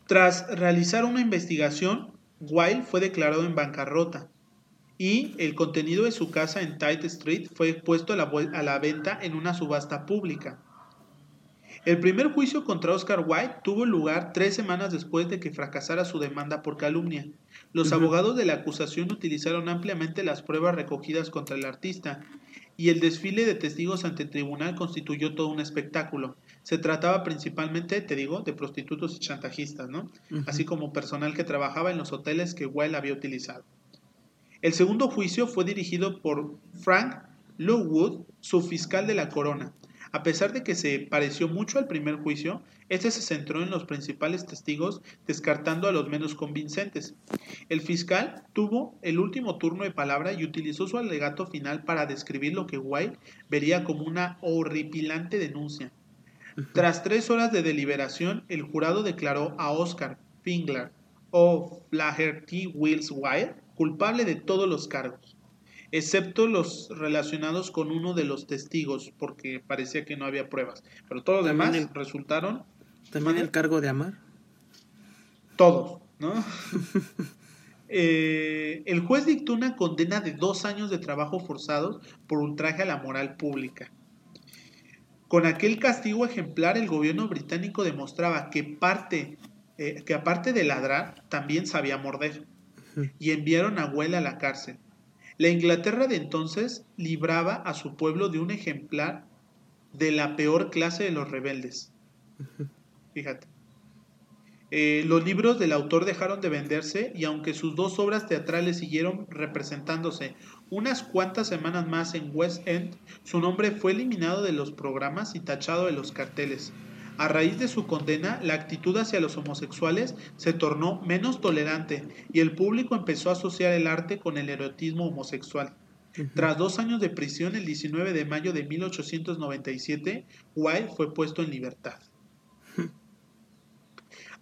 tras realizar una investigación, Wilde fue declarado en bancarrota y el contenido de su casa en Tite Street fue puesto a la, a la venta en una subasta pública. El primer juicio contra Oscar Wilde tuvo lugar tres semanas después de que fracasara su demanda por calumnia. Los abogados de la acusación utilizaron ampliamente las pruebas recogidas contra el artista y el desfile de testigos ante el tribunal constituyó todo un espectáculo. Se trataba principalmente, te digo, de prostitutos y chantajistas, ¿no? Así como personal que trabajaba en los hoteles que Wilde había utilizado. El segundo juicio fue dirigido por Frank Lowood, fiscal de la corona. A pesar de que se pareció mucho al primer juicio, este se centró en los principales testigos, descartando a los menos convincentes. El fiscal tuvo el último turno de palabra y utilizó su alegato final para describir lo que White vería como una horripilante denuncia. Tras tres horas de deliberación, el jurado declaró a Oscar Fingler o Flaherty Wills White culpable de todos los cargos excepto los relacionados con uno de los testigos, porque parecía que no había pruebas. Pero todos los demás resultaron. ¿También el cargo de amar? Todos, ¿no? Eh, el juez dictó una condena de dos años de trabajo forzados por ultraje a la moral pública. Con aquel castigo ejemplar, el gobierno británico demostraba que, parte, eh, que aparte de ladrar, también sabía morder. Y enviaron a Huela a la cárcel. La Inglaterra de entonces libraba a su pueblo de un ejemplar de la peor clase de los rebeldes. Fíjate. Eh, los libros del autor dejaron de venderse y aunque sus dos obras teatrales siguieron representándose unas cuantas semanas más en West End, su nombre fue eliminado de los programas y tachado de los carteles. A raíz de su condena, la actitud hacia los homosexuales se tornó menos tolerante y el público empezó a asociar el arte con el erotismo homosexual. Tras dos años de prisión, el 19 de mayo de 1897, Wilde fue puesto en libertad.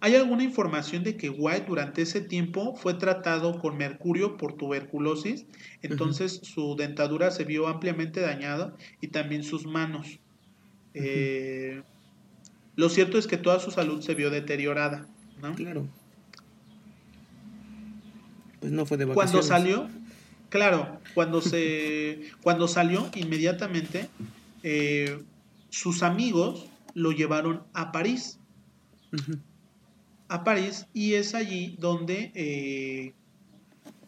Hay alguna información de que White durante ese tiempo fue tratado con mercurio por tuberculosis, entonces su dentadura se vio ampliamente dañada y también sus manos. Eh, lo cierto es que toda su salud se vio deteriorada, ¿no? Claro. Pues no fue de vacaciones. Cuando salió, claro, cuando se, cuando salió inmediatamente, eh, sus amigos lo llevaron a París a París y es allí donde eh,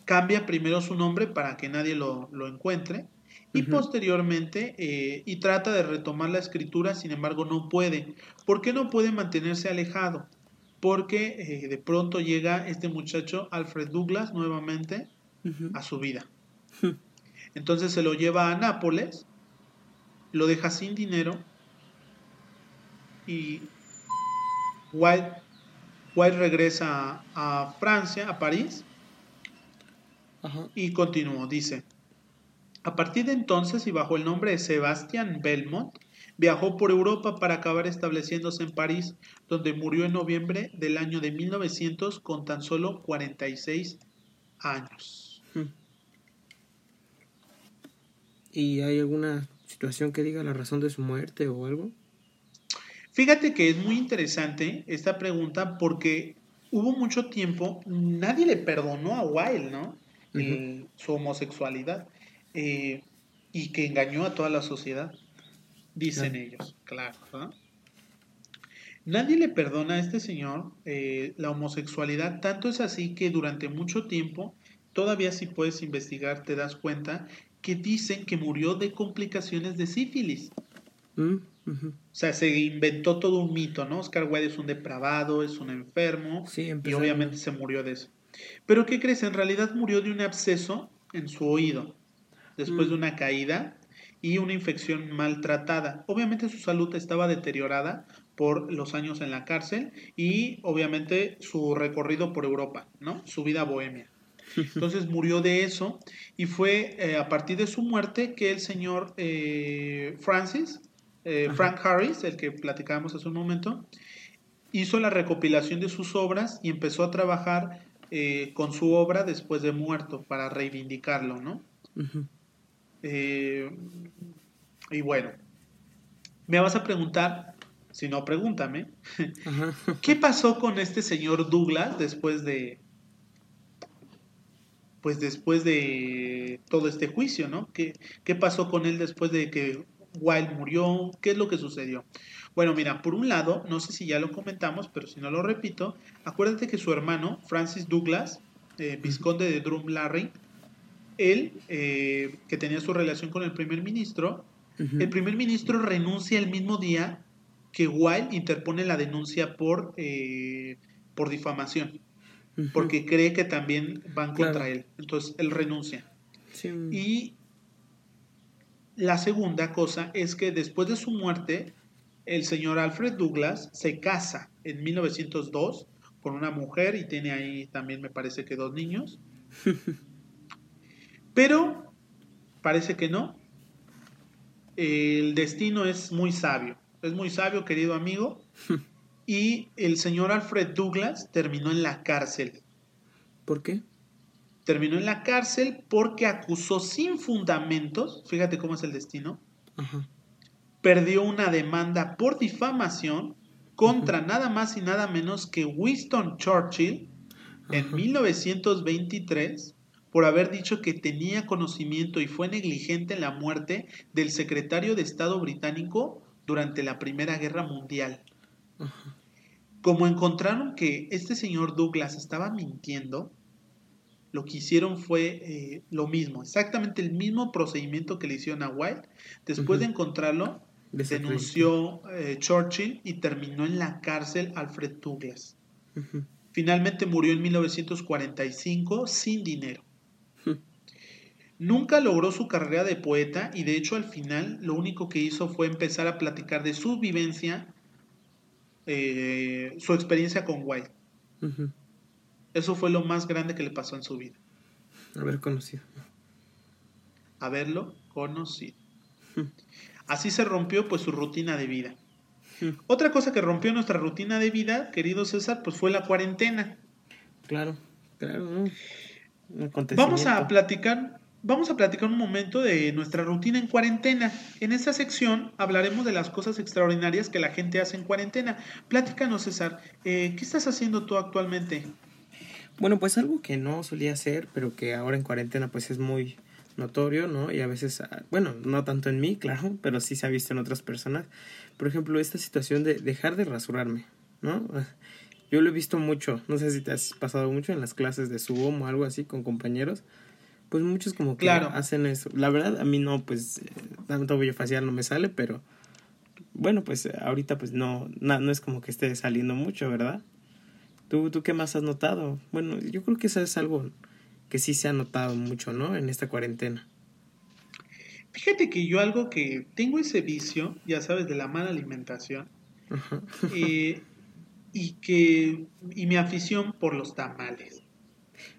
cambia primero su nombre para que nadie lo, encuentre y posteriormente eh, y trata de retomar la escritura, sin embargo no puede. ¿Por qué no puede mantenerse alejado? Porque eh, de pronto llega este muchacho Alfred Douglas nuevamente a su vida. Entonces se lo lleva a Nápoles, lo deja sin dinero y White White regresa a, Francia, a París, y continuó, dice, a partir de entonces y bajo el nombre de Sebastián Belmont, viajó por Europa para acabar estableciéndose en París, donde murió en noviembre del año de 1900 con tan solo 46 años. ¿Y hay alguna situación que diga la razón de su muerte o algo? Fíjate que es muy interesante esta pregunta porque hubo mucho tiempo, nadie le perdonó a Wilde, ¿no? su homosexualidad eh, y que engañó a toda la sociedad, dicen ellos, claro. Nadie le perdona a este señor eh, la homosexualidad, tanto es así que durante mucho tiempo, todavía si puedes investigar, te das cuenta que dicen que murió de complicaciones de sífilis. Mm. O sea, se inventó todo un mito, ¿no? Oscar Wilde es un depravado, es un enfermo, y obviamente se murió de eso. Pero ¿qué crees? En realidad murió de un absceso en su oído, después de mm. una caída y una infección maltratada. Obviamente su salud estaba deteriorada por los años en la cárcel y obviamente su recorrido por Europa, ¿no? Su vida bohemia. Entonces murió de eso y fue eh, a partir de su muerte que el señor eh, Francis eh, Frank Harris, el que platicábamos hace un momento, hizo la recopilación de sus obras y empezó a trabajar con su obra después de muerto para reivindicarlo, ¿no? Eh, y bueno, me vas a preguntar, si no, pregúntame, ¿qué pasó con este señor Douglas después de, pues después de todo este juicio, ¿no? ¿Qué, ¿Qué, pasó con él después de que Wilde murió, ¿qué es lo que sucedió? Bueno, mira, por un lado, no sé si ya lo comentamos, pero si no lo repito, acuérdate que su hermano, Francis Douglas, eh, vizconde de Drumlarry, él, eh, que tenía su relación con el primer ministro, el primer ministro renuncia el mismo día que Wilde interpone la denuncia por, eh, por difamación, porque cree que también van contra él. Entonces, él renuncia. Y la segunda cosa es que después de su muerte, el señor Alfred Douglas se casa en 1902 con una mujer y tiene ahí también me parece que dos niños. Pero parece que no. El destino es muy sabio. Es muy sabio, querido amigo. Y el señor Alfred Douglas terminó en la cárcel. ¿Por qué? terminó en la cárcel porque acusó sin fundamentos, fíjate cómo es el destino, perdió una demanda por difamación contra nada más y nada menos que Winston Churchill en 1923 por haber dicho que tenía conocimiento y fue negligente en la muerte del secretario de Estado británico durante la Primera Guerra Mundial. Como encontraron que este señor Douglas estaba mintiendo, lo que hicieron fue eh, lo mismo, exactamente el mismo procedimiento que le hicieron a White. Después de encontrarlo, denunció eh, Churchill y terminó en la cárcel Alfred Douglas. Finalmente murió en 1945 sin dinero. Nunca logró su carrera de poeta y de hecho al final lo único que hizo fue empezar a platicar de su vivencia, eh, su experiencia con Wilde. Eso fue lo más grande que le pasó en su vida. Haber conocido. Haberlo conocido. Así se rompió pues su rutina de vida. Otra cosa que rompió nuestra rutina de vida, querido César, pues fue la cuarentena. Claro, claro. Vamos a platicar Vamos a platicar un momento de nuestra rutina en cuarentena. En esta sección hablaremos de las cosas extraordinarias que la gente hace en cuarentena. Platícanos, César, eh, ¿qué estás haciendo tú actualmente? Bueno, pues algo que no solía hacer, pero que ahora en cuarentena pues es muy notorio, ¿no? Y a veces, ah, bueno, no tanto en mí, claro, pero sí se ha visto en otras personas. Por ejemplo, esta situación de dejar de rasurarme, ¿no? Yo lo he visto mucho, no sé si te has pasado mucho en las clases de Zoom o algo así con compañeros pues muchos como que hacen eso. La verdad, a mí no, pues, tanto vello facial no me sale, pero bueno, pues ahorita pues no, no, es como que esté saliendo mucho, ¿verdad? ¿Tú, ¿Tú qué más has notado? Bueno, yo creo que eso es algo que sí se ha notado mucho, ¿no? En esta cuarentena. Fíjate que yo algo que tengo ese vicio, ya sabes, de la mala alimentación. Eh, y que y mi afición por los tamales.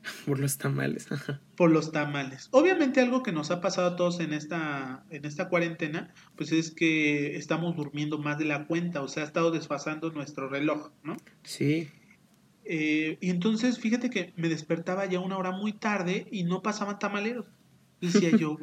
Por los tamales. Por los tamales. Obviamente algo que nos ha pasado a todos en esta, en esta cuarentena, pues es que estamos durmiendo más de la cuenta, o sea, ha estado desfasando nuestro reloj, ¿no? Sí. Eh, y entonces, fíjate que me despertaba ya una hora muy tarde y no pasaban tamaleros. Decía yo,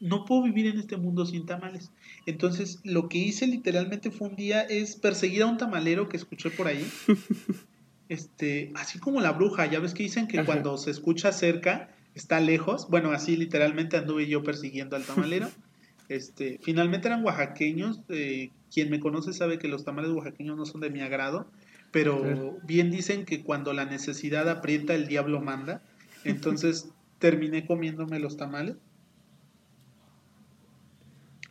no puedo vivir en este mundo sin tamales. Entonces, lo que hice literalmente fue un día es perseguir a un tamalero que escuché por ahí este, así como la bruja, ya ves que dicen que cuando se escucha cerca está lejos. Bueno, así literalmente anduve yo persiguiendo al tamalero. Este, finalmente eran oaxaqueños. Eh, quien me conoce sabe que los tamales oaxaqueños no son de mi agrado, pero bien dicen que cuando la necesidad aprieta, el diablo manda. Entonces terminé comiéndome los tamales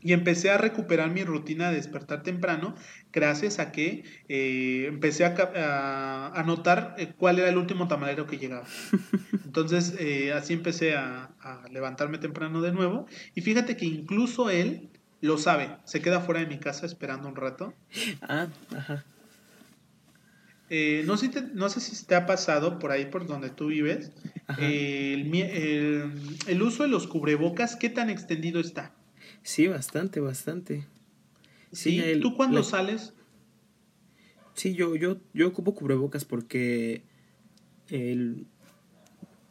y empecé a recuperar mi rutina de despertar temprano gracias a que eh, empecé a, notar eh, cuál era el último tamalero que llegaba. Entonces, eh, así empecé a, levantarme temprano de nuevo. Y fíjate que incluso él lo sabe. Se queda fuera de mi casa esperando un rato. Ah, ajá. no, sé no sé si te ha pasado por ahí, por donde tú vives, el, el uso de los cubrebocas, ¿qué tan extendido está? Sí, bastante, bastante. Sí, ¿tú cuándo sales? Sí, yo, yo, yo ocupo cubrebocas porque el,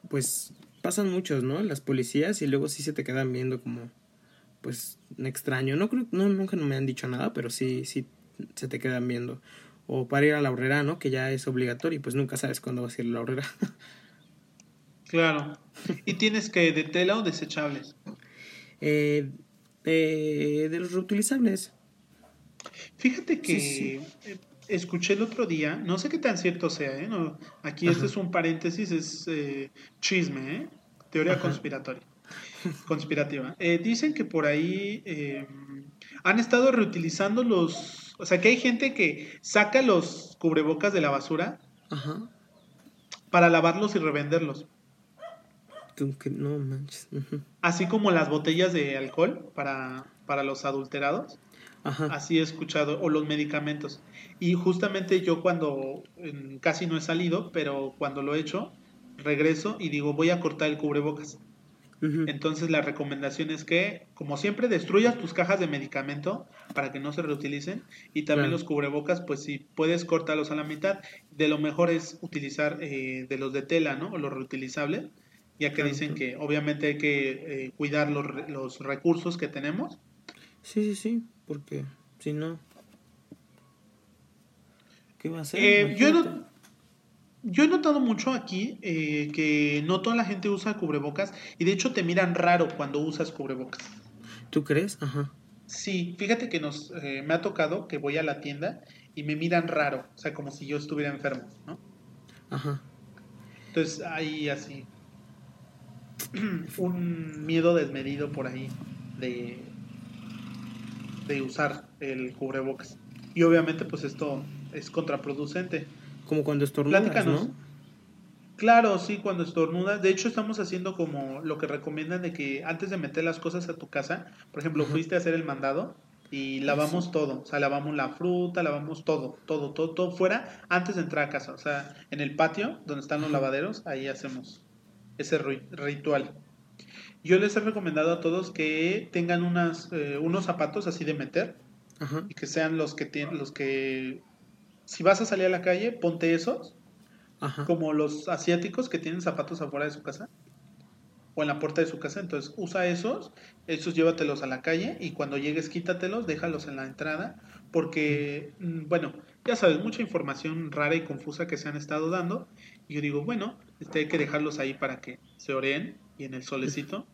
pues pasan muchos, ¿no? Las policías y luego sí se te quedan viendo como pues extraño. No creo, no, nunca me han dicho nada, pero sí, sí se te quedan viendo. O para ir a la horrera, ¿no? Que ya es obligatorio y pues nunca sabes cuándo vas a ir a la horrera. claro. ¿Y tienes que de tela o desechables? Eh, eh, de los reutilizables. Fíjate que eh, escuché el otro día, no sé qué tan cierto sea, ¿eh? aquí este es un paréntesis, es chisme, ¿eh? teoría conspiratoria, conspirativa. dicen que por ahí han estado reutilizando los, o sea que hay gente que saca los cubrebocas de la basura para lavarlos y revenderlos no manches. Así como las botellas de alcohol para, para los adulterados. Así he escuchado, o los medicamentos. Y justamente yo cuando casi no he salido, pero cuando lo he hecho, regreso y digo, voy a cortar el cubrebocas. Entonces la recomendación es que, como siempre, destruyas tus cajas de medicamento para que no se reutilicen y también los cubrebocas, pues si puedes cortarlos a la mitad, de lo mejor es utilizar eh, de los de tela, ¿no? O los reutilizables ya que dicen que obviamente hay que eh, cuidar los, los, recursos que tenemos. Sí, sí, sí, porque si no, ¿qué va a hacer? Eh, yo, he yo, he notado mucho aquí eh, que no toda la gente usa cubrebocas y de hecho te miran raro cuando usas cubrebocas. ¿Tú crees? Ajá. Sí, fíjate que nos, me ha tocado que voy a la tienda y me miran raro, o sea, como si yo estuviera enfermo, ¿no? Ajá. Entonces ahí así, un miedo desmedido por ahí de, de usar el cubrebocas. Y obviamente pues esto es contraproducente Como cuando estornudas, ¿no? Claro, sí, cuando estornudas. De hecho, estamos haciendo como lo que recomiendan de que antes de meter las cosas a tu casa, por ejemplo, fuiste a hacer el mandado y lavamos todo. O sea, lavamos la fruta, lavamos todo, todo, todo, todo fuera antes de entrar a casa. O sea, en el patio, donde están los lavaderos, ahí hacemos ese ritual. Yo les he recomendado a todos que tengan unas, eh, unos zapatos así de meter y que sean los que tienen, los que, si vas a salir a la calle, ponte esos, como los asiáticos que tienen zapatos afuera de su casa o en la puerta de su casa. Entonces usa esos, esos llévatelos a la calle y cuando llegues quítatelos, déjalos en la entrada, porque, mm, bueno, ya sabes, mucha información rara y confusa que se han estado dando. Y yo digo, bueno, este, hay que dejarlos ahí para que se oreen y en el solecito,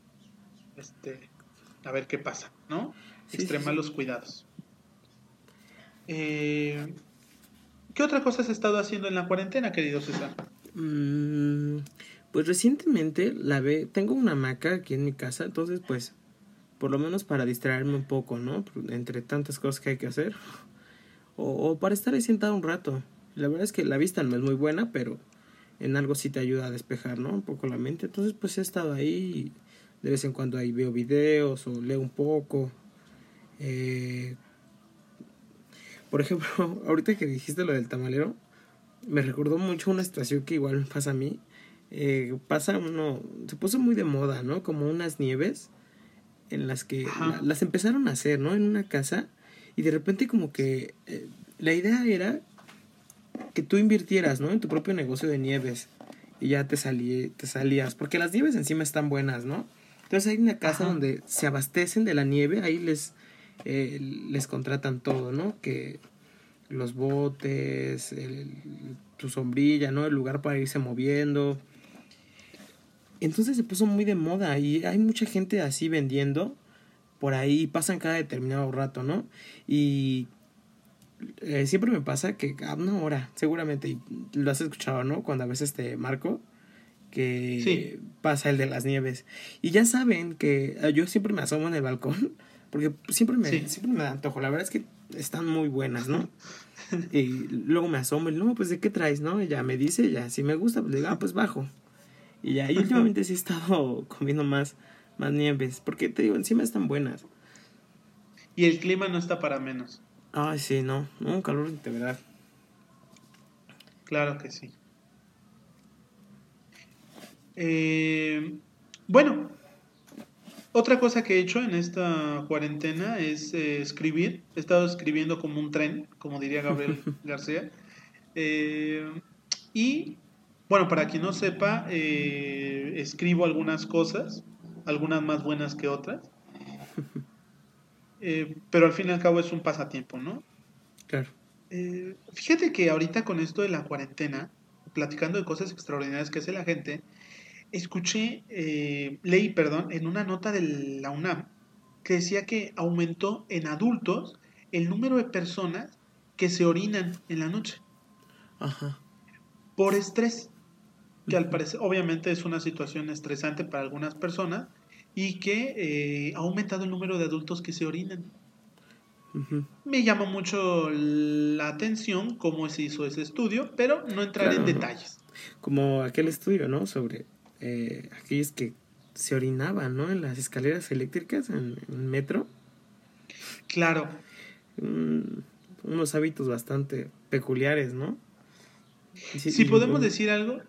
este, a ver qué pasa, ¿no? Extrema los cuidados. Eh, ¿Qué otra cosa has estado haciendo en la cuarentena, querido César? Mm, pues recientemente la ve, tengo una hamaca aquí en mi casa, entonces pues por lo menos para distraerme un poco, ¿no? Entre tantas cosas que hay que hacer. O, o, para estar ahí sentado un rato. La verdad es que la vista no es muy buena, pero en algo sí te ayuda a despejar, ¿no? Un poco la mente. Entonces, pues he estado ahí. De vez en cuando ahí veo videos o leo un poco. Eh, por ejemplo, ahorita que dijiste lo del tamalero, me recordó mucho una situación que igual me pasa a mí. Eh, pasa uno, se puso muy de moda, ¿no? Como unas nieves en las que las empezaron a hacer, ¿no? En una casa y de repente como que eh, la idea era que tú invirtieras, ¿no? En tu propio negocio de nieves y ya te, salí, te salías, porque las nieves encima están buenas, ¿no? Entonces hay una casa donde se abastecen de la nieve, ahí les, eh, les contratan todo, ¿no? Que los botes, tu sombrilla, ¿no? El lugar para irse moviendo. Entonces se puso muy de moda y hay mucha gente así vendiendo por ahí, pasan cada determinado rato, ¿no? Y eh, siempre me pasa que a una hora, seguramente, y lo has escuchado, ¿no? Cuando a veces te marco, que pasa el de las nieves. Y ya saben que eh, yo siempre me asomo en el balcón, porque siempre me, siempre me antojo. La verdad es que están muy buenas, ¿no? y luego me asomo y no, pues ¿de qué traes, no? Y ya me dice, ya, si me gusta, pues le digo, ah, pues bajo. Y ya, y últimamente sí he estado comiendo más, más nieves, porque te digo, encima están buenas. Y el clima no está para menos. Ay, sí, no, un calor verdad. Claro que sí. Eh, bueno, otra cosa que he hecho en esta cuarentena es eh, escribir. He estado escribiendo como un tren, como diría Gabriel García. Eh, y bueno, para quien no sepa, escribo algunas cosas, algunas más buenas que otras. Eh, pero al fin y al cabo es un pasatiempo, ¿no? Claro. Eh, fíjate que ahorita con esto de la cuarentena, platicando de cosas extraordinarias que hace la gente, escuché, eh, leí, perdón, en una nota de la UNAM que decía que aumentó en adultos el número de personas que se orinan en la noche. Ajá. Por estrés. Que al parecer, obviamente es una situación estresante para algunas personas, y que eh, ha aumentado el número de adultos que se orinan. Me llama mucho la atención cómo se hizo ese estudio, pero no entraré en detalles. Como aquel estudio, ¿no? Sobre eh, aquellos que se orinaban, ¿no? En las escaleras eléctricas, en, el metro. Claro. unos hábitos bastante peculiares, ¿no? si podemos decir algo,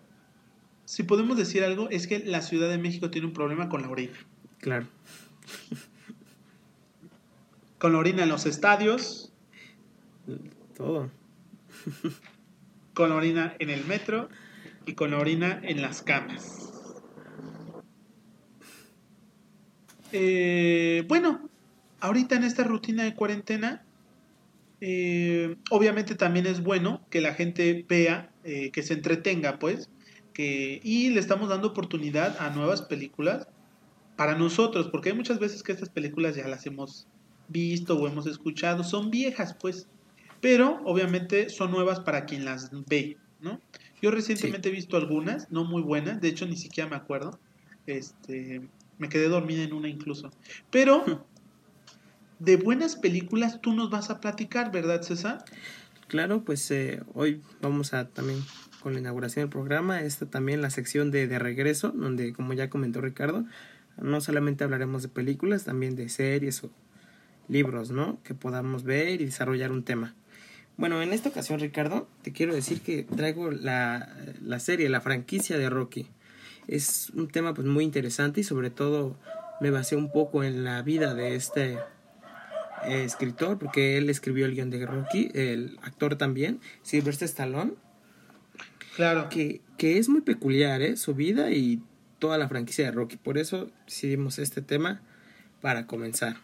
si podemos decir algo, es que la Ciudad de México tiene un problema con la orina. Claro. Con la orina en los estadios. Todo. Con la orina en el metro y con la orina en las camas. Eh, bueno, ahorita en esta rutina de cuarentena, eh, obviamente también es bueno que la gente vea, eh, que se entretenga, pues, que, y le estamos dando oportunidad a nuevas películas para nosotros, porque hay muchas veces que estas películas ya las hemos visto o hemos escuchado, son viejas pues, pero obviamente son nuevas para quien las ve, ¿no? Yo recientemente he visto algunas, no muy buenas, de hecho ni siquiera me acuerdo, este, me quedé dormida en una incluso, pero de buenas películas tú nos vas a platicar, ¿verdad César? Claro, pues eh, hoy vamos a también con la inauguración del programa, esta también la sección de, de regreso, donde como ya comentó Ricardo, no solamente hablaremos de películas, también de series o libros, ¿no? Que podamos ver y desarrollar un tema. Bueno, en esta ocasión, Ricardo, te quiero decir que traigo la, la serie, la franquicia de Rocky. Es un tema pues muy interesante y sobre todo me basé un poco en la vida de este eh, escritor, porque él escribió el guion de Rocky, el actor también, Sylvester Stallone. Claro. Que, que es muy peculiar, ¿eh? Su vida y toda la franquicia de Rocky. Por eso decidimos este tema para comenzar.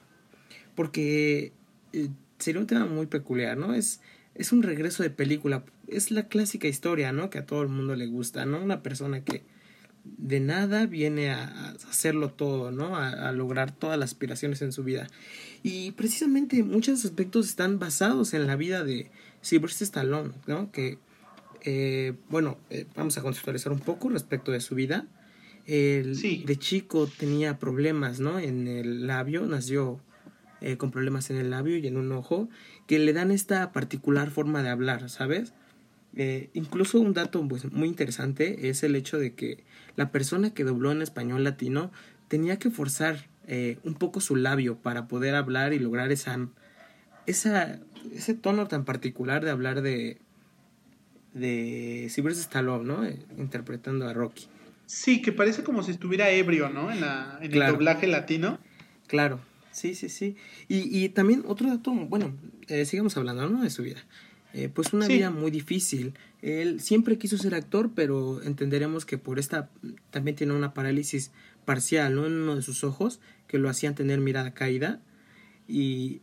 Porque eh, sería un tema muy peculiar, ¿no? Es, es un regreso de película. Es la clásica historia, ¿no? Que a todo el mundo le gusta, ¿no? Una persona que de nada viene a, hacerlo todo, ¿no? A, lograr todas las aspiraciones en su vida. Y precisamente muchos aspectos están basados en la vida de Sylvester Stallone, ¿no? Que, eh, bueno, eh, vamos a contextualizar un poco respecto de su vida. El, De chico tenía problemas, ¿no? En el labio, nació eh, con problemas en el labio y en un ojo, que le dan esta particular forma de hablar, ¿sabes? Eh, incluso un dato pues, muy interesante es el hecho de que la persona que dobló en español latino tenía que forzar eh, un poco su labio para poder hablar y lograr esa, esa, ese tono tan particular de hablar de, de Sylvester Stallone, ¿no? Eh, interpretando a Rocky. Sí, que parece como si estuviera ebrio, ¿no? En, la, en el doblaje latino. Claro, sí, sí, sí. Y, y también otro dato, bueno, sigamos hablando, ¿no? De su vida. Eh, pues una vida muy difícil. Él siempre quiso ser actor, pero entenderemos que por esta también tiene una parálisis parcial ¿no? en uno de sus ojos que lo hacían tener mirada caída y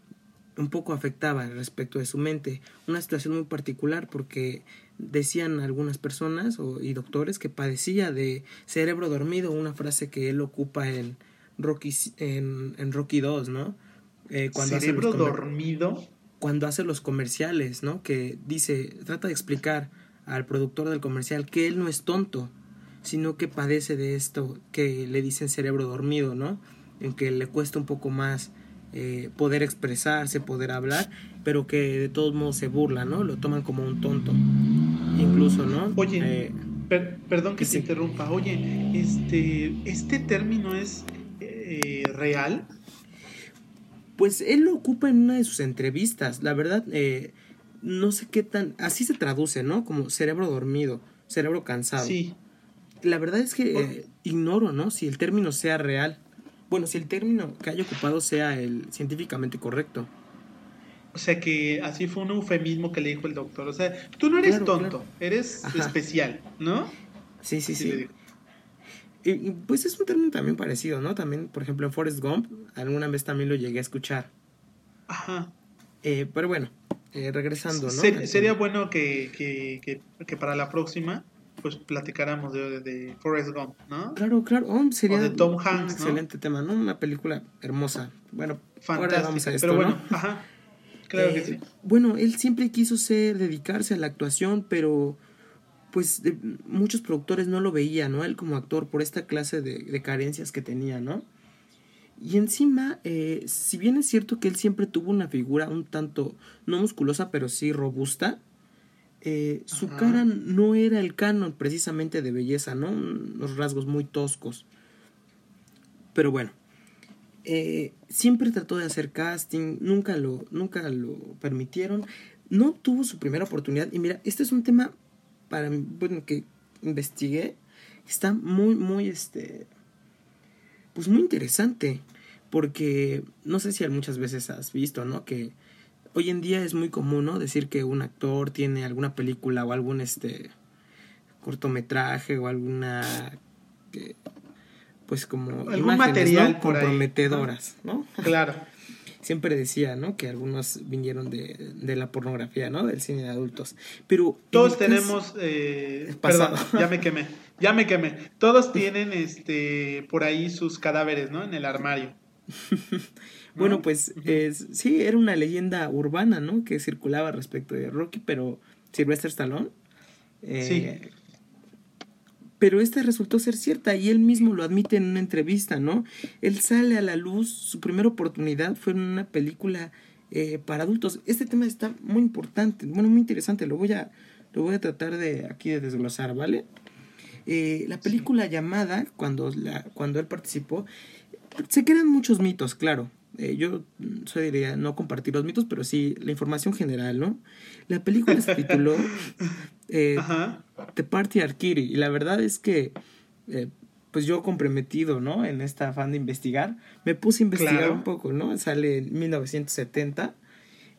un poco afectaba respecto de su mente. Una situación muy particular porque decían algunas personas y doctores que padecía de cerebro dormido, una frase que él ocupa en Rocky, en, en Rocky 2, ¿no? Eh, cuando ¿Cerebro dormido? cuando hace los comerciales, ¿no? Que dice, trata de explicar al productor del comercial que él no es tonto, sino que padece de esto que le dicen cerebro dormido, ¿no? En que le cuesta un poco más eh, poder expresarse, poder hablar, pero que de todos modos se burla, ¿no? Lo toman como un tonto, incluso, ¿no? Oye, eh, perdón que, se interrumpa, oye, este, este término es eh, real pues él lo ocupa en una de sus entrevistas. La verdad, eh, no sé qué tan... Así se traduce, ¿no? Como cerebro dormido, cerebro cansado. Sí. La verdad es que eh, ignoro, ¿no? Si el término sea real. Bueno, si el término que haya ocupado sea el científicamente correcto. O sea que así fue un eufemismo que le dijo el doctor. O sea, tú no eres tonto, eres especial, ¿no? Sí, sí, sí. Y, pues es un término también parecido, ¿no? También, por ejemplo, en Forrest Gump, alguna vez también lo llegué a escuchar. Ajá. Eh, pero bueno, eh, regresando, ¿no? sería bueno que, que, que, para la próxima, pues platicáramos de, de, Forrest Gump, ¿no? Claro, claro. Oh, sería o de Tom Hanks, un excelente tema, ¿no? Una película hermosa. Bueno, ahora vamos a esto, pero bueno, ajá. Claro que eh, sí. Bueno, él siempre quiso ser, dedicarse a la actuación, pero pues muchos productores no lo veían, ¿no? Él como actor por esta clase de, carencias que tenía, ¿no? Y encima, eh, si bien es cierto que él siempre tuvo una figura un tanto, no musculosa, pero sí robusta, eh, su cara no era el canon precisamente de belleza, ¿no? Unos rasgos muy toscos. Pero bueno, eh, siempre trató de hacer casting, nunca lo, nunca lo permitieron, no tuvo su primera oportunidad. Y mira, este es un tema para bueno, que investigué, está muy, muy, este, pues muy interesante, porque no sé si muchas veces has visto, ¿no? Que hoy en día es muy común, ¿no? Decir que un actor tiene alguna película o algún, este, cortometraje o alguna, pues como algún material comprometedoras, ¿no? Claro siempre decía, ¿no? Que algunos vinieron de, de la pornografía, ¿no? Del cine de adultos. Pero... Todos tenemos... Eh, perdón, ya me quemé. Ya me quemé. Todos tienen este por ahí sus cadáveres, ¿no? En el armario. bueno, pues es, sí, era una leyenda urbana, ¿no? Que circulaba respecto de Rocky, pero Sylvester Stallone. Eh, sí pero esta resultó ser cierta y él mismo lo admite en una entrevista, ¿no? Él sale a la luz, su primera oportunidad fue en una película eh, para adultos. Este tema está muy importante, bueno, muy interesante. Lo voy a, lo voy a tratar de aquí de desglosar, ¿vale? Eh, la película llamada, cuando, la, cuando él participó, se quedan muchos mitos, claro. Eh, yo soy de no compartir los mitos, pero sí la información general, ¿no? La película se tituló eh, The Party Arkiri, y la verdad es que, eh, pues yo comprometido, ¿no? En esta afán de investigar, me puse a investigar un poco, ¿no? Sale en 1970.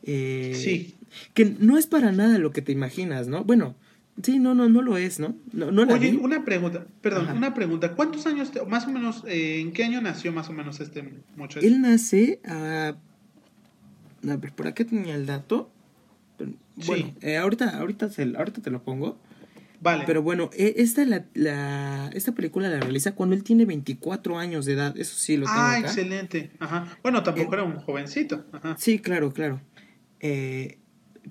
Eh, sí. Que no es para nada lo que te imaginas, ¿no? Bueno, Sí, no, no, no lo es, ¿no? no, no Oye, una pregunta, perdón, una pregunta. ¿Cuántos años, más o menos, eh, en qué año nació más o menos este muchacho? Él nace a... A ver, por acá tenía el dato. Bueno, eh, ahorita, ahorita, ahorita te lo pongo. Vale. Pero bueno, e, esta, la, la, esta película la realiza cuando él tiene 24 años de edad. Eso sí lo tengo Ah, excelente. Ajá. Bueno, tampoco era un jovencito. Ajá. Sí, claro, claro. Eh,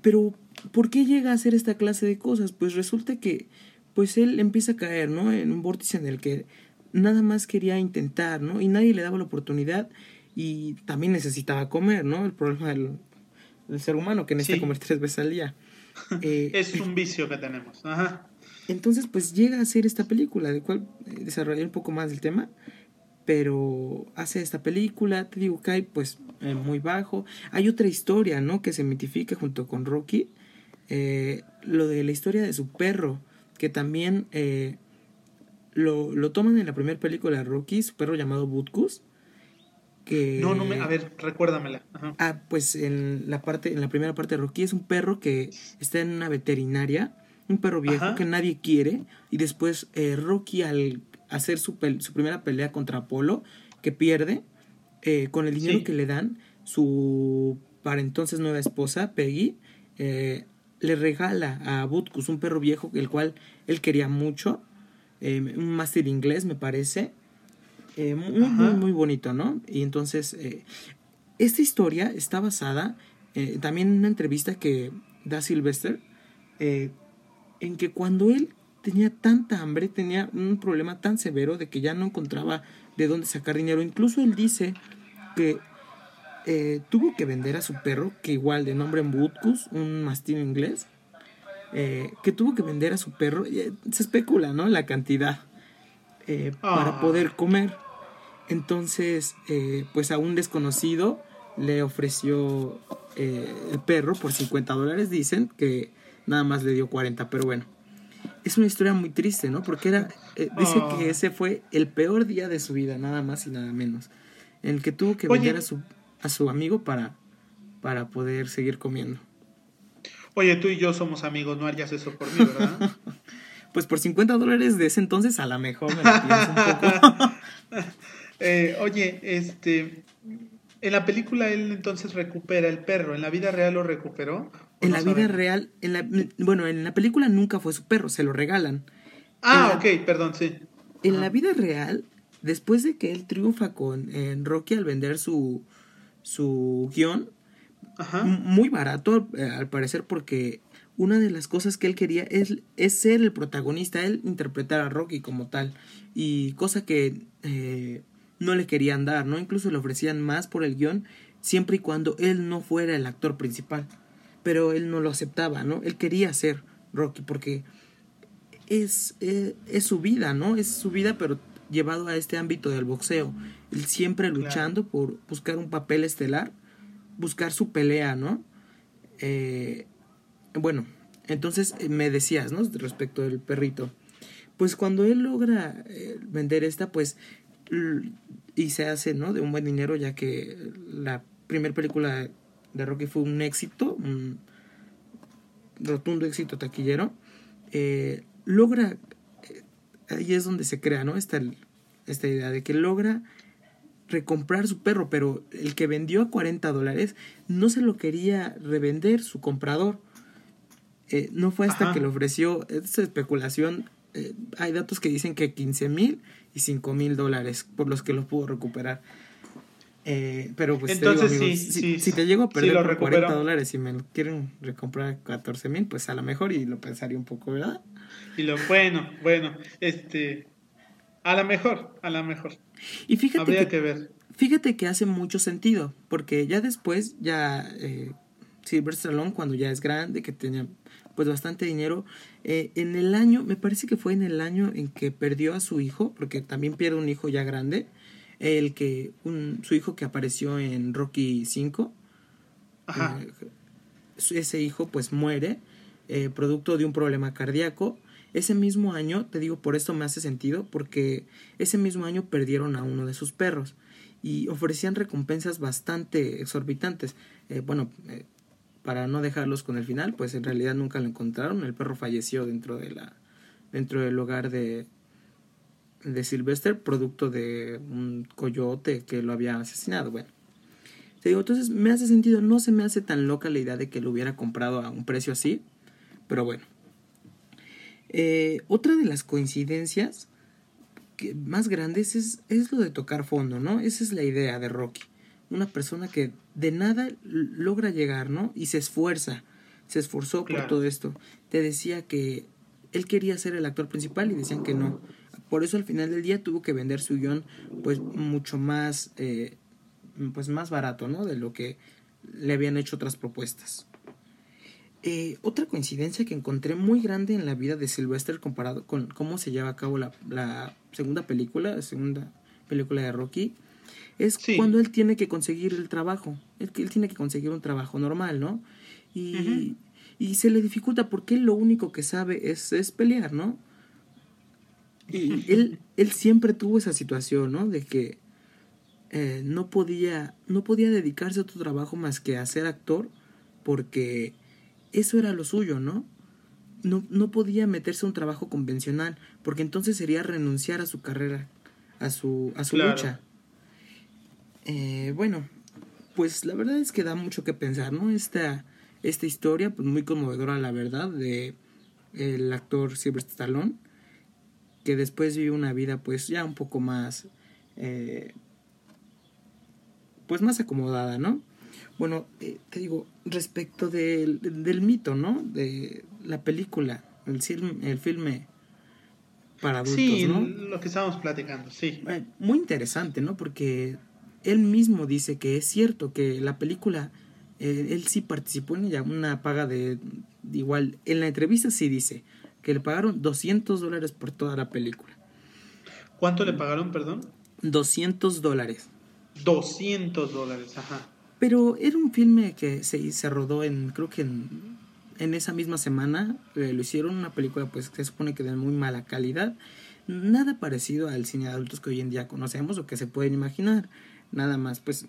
pero ¿Por qué llega a hacer esta clase de cosas? Pues resulta que pues él empieza a caer, ¿no? En un vórtice en el que nada más quería intentar, ¿no? Y nadie le daba la oportunidad y también necesitaba comer, ¿no? El problema del, ser humano que necesita comer tres veces al día. Eh, es un vicio que tenemos. Ajá. Entonces, pues llega a hacer esta película, de cual eh, desarrollé un poco más del tema, pero hace esta película, te digo, cae pues eh, muy bajo. Hay otra historia, ¿no? Que se mitifica junto con Rocky, eh, lo de la historia de su perro, que también eh, lo, lo, toman en la primera película de Rocky, su perro llamado Butkus. Que, no, no me, a ver, recuérdamela. Ah, pues en la parte, en la primera parte de Rocky es un perro que está en una veterinaria, un perro viejo que nadie quiere, y después Rocky al hacer su, su, primera pelea contra Apolo, que pierde, con el dinero que le dan, su para entonces nueva esposa, Peggy, eh, le regala a Butkus un perro viejo, el cual él quería mucho, eh, un máster inglés me parece, eh, muy, muy, bonito, ¿no? Y entonces, eh, esta historia está basada también en una entrevista que da Sylvester, en que cuando él tenía tanta hambre, tenía un problema tan severo de que ya no encontraba de dónde sacar dinero, incluso él dice que eh, tuvo que vender a su perro, que igual de nombre Butkus, un mastín inglés, eh, que tuvo que vender a su perro, eh, se especula, ¿no? La cantidad para ah. poder comer. Entonces, pues a un desconocido le ofreció el perro por 50 dólares, dicen que nada más le dio 40, pero bueno. Es una historia muy triste, ¿no? Porque era, dice que ah. ese fue el peor día de su vida, nada más y nada menos. En el que tuvo que vender a su a su amigo para, para poder seguir comiendo. Oye, tú y yo somos amigos, no harías eso por mí, ¿verdad? pues por 50 dólares de ese entonces a lo mejor me lo pienso un poco. Eh, oye, este, en la película él entonces recupera el perro, ¿en la vida real lo recuperó? En la vida real, en la, bueno, en la película nunca fue su perro, se lo regalan. Ah, ok, perdón, sí. En la vida real, después de que él triunfa con en Rocky al vender su, su guion muy barato eh, al parecer porque una de las cosas que él quería es, es, ser el protagonista, él interpretar a Rocky como tal y cosa que eh, no le querían dar, ¿no? Incluso le ofrecían más por el guion siempre y cuando él no fuera el actor principal, pero él no lo aceptaba, ¿no? Él quería ser Rocky porque es, eh, es su vida, ¿no? Es su vida, pero llevado a este ámbito del boxeo, él siempre luchando por buscar un papel estelar, buscar su pelea, ¿no? Eh, bueno, entonces eh, me decías, ¿no? Respecto del perrito. Pues cuando él logra eh, vender esta, pues, y se hace, ¿no? De un buen dinero, ya que la primera película de Rocky fue un éxito, un rotundo éxito taquillero, logra ahí es donde se crea, ¿no? Esta, esta idea de que logra recomprar su perro, pero el que vendió a 40 dólares no se lo quería revender su comprador. Eh, no fue hasta que le ofreció, esta especulación, eh, hay datos que dicen que 15 mil y 5 mil dólares por los que lo pudo recuperar. Eh, pero pues Entonces, si, si, te llego a perder por 40 dólares y me lo quieren recomprar a 14 mil, pues a lo mejor y lo pensaría un poco, ¿verdad? Y lo bueno, bueno, este, a lo mejor, a lo mejor. Y fíjate que, ver. Fíjate que hace mucho sentido, porque ya después, ya eh, Silver Stallone, cuando ya es grande, que tenía pues bastante dinero, eh, en el año, me parece que fue en el año en que perdió a su hijo, porque también pierde un hijo ya grande, el que, un, su hijo que apareció en Rocky 5, Ajá. Eh, ese hijo pues muere, eh, producto de un problema cardíaco, ese mismo año, te digo, por esto me hace sentido, porque ese mismo año perdieron a uno de sus perros y ofrecían recompensas bastante exorbitantes. Eh, bueno, eh, para no dejarlos con el final, pues en realidad nunca lo encontraron. El perro falleció dentro de la dentro del hogar de de Sylvester, producto de un coyote que lo había asesinado. Bueno, te digo, entonces me hace sentido, no se me hace tan loca la idea de que lo hubiera comprado a un precio así, pero bueno. Eh, otra de las coincidencias más grandes es, es lo de tocar fondo, ¿no? Esa es la idea de Rocky. Una persona que de nada logra llegar, ¿no? Y se esfuerza, se esforzó por todo esto. Te decía que él quería ser el actor principal y decían que no. Por eso al final del día tuvo que vender su guion pues mucho más, eh, pues más barato, ¿no? De lo que le habían hecho otras propuestas. Eh, otra coincidencia que encontré muy grande en la vida de Sylvester comparado con cómo se lleva a cabo la, la segunda película, la segunda película de Rocky, es cuando él tiene que conseguir el trabajo. Él, él tiene que conseguir un trabajo normal, ¿no? Y, y se le dificulta porque él lo único que sabe es, es pelear, ¿no? Y él, él siempre tuvo esa situación, ¿no? De que eh, no, podía, no podía dedicarse a otro trabajo más que a ser actor porque eso era lo suyo, ¿no? No, no podía meterse a un trabajo convencional, porque entonces sería renunciar a su carrera, a su, a su lucha. Eh, bueno, pues la verdad es que da mucho que pensar, ¿no? Esta, esta historia, pues muy conmovedora, la verdad, de el actor Sylvester Stallone, que después vivió una vida, pues ya un poco más, eh, pues más acomodada, ¿no? Bueno, eh, te digo, respecto del, del, mito, ¿no? De la película, el, el filme para adultos, sí, ¿no? lo que estábamos platicando, sí. Eh, muy interesante, ¿no? Porque él mismo dice que es cierto que la película, eh, él sí participó en ella, una paga de, igual, en la entrevista sí dice que le pagaron 200 dólares por toda la película. ¿Cuánto le pagaron, perdón? 200 dólares. 200 dólares, ajá. Pero era un filme que se, se rodó en, creo que en, en esa misma semana, eh, lo hicieron una película pues que se supone que de muy mala calidad, nada parecido al cine de adultos que hoy en día conocemos o que se pueden imaginar, nada más pues...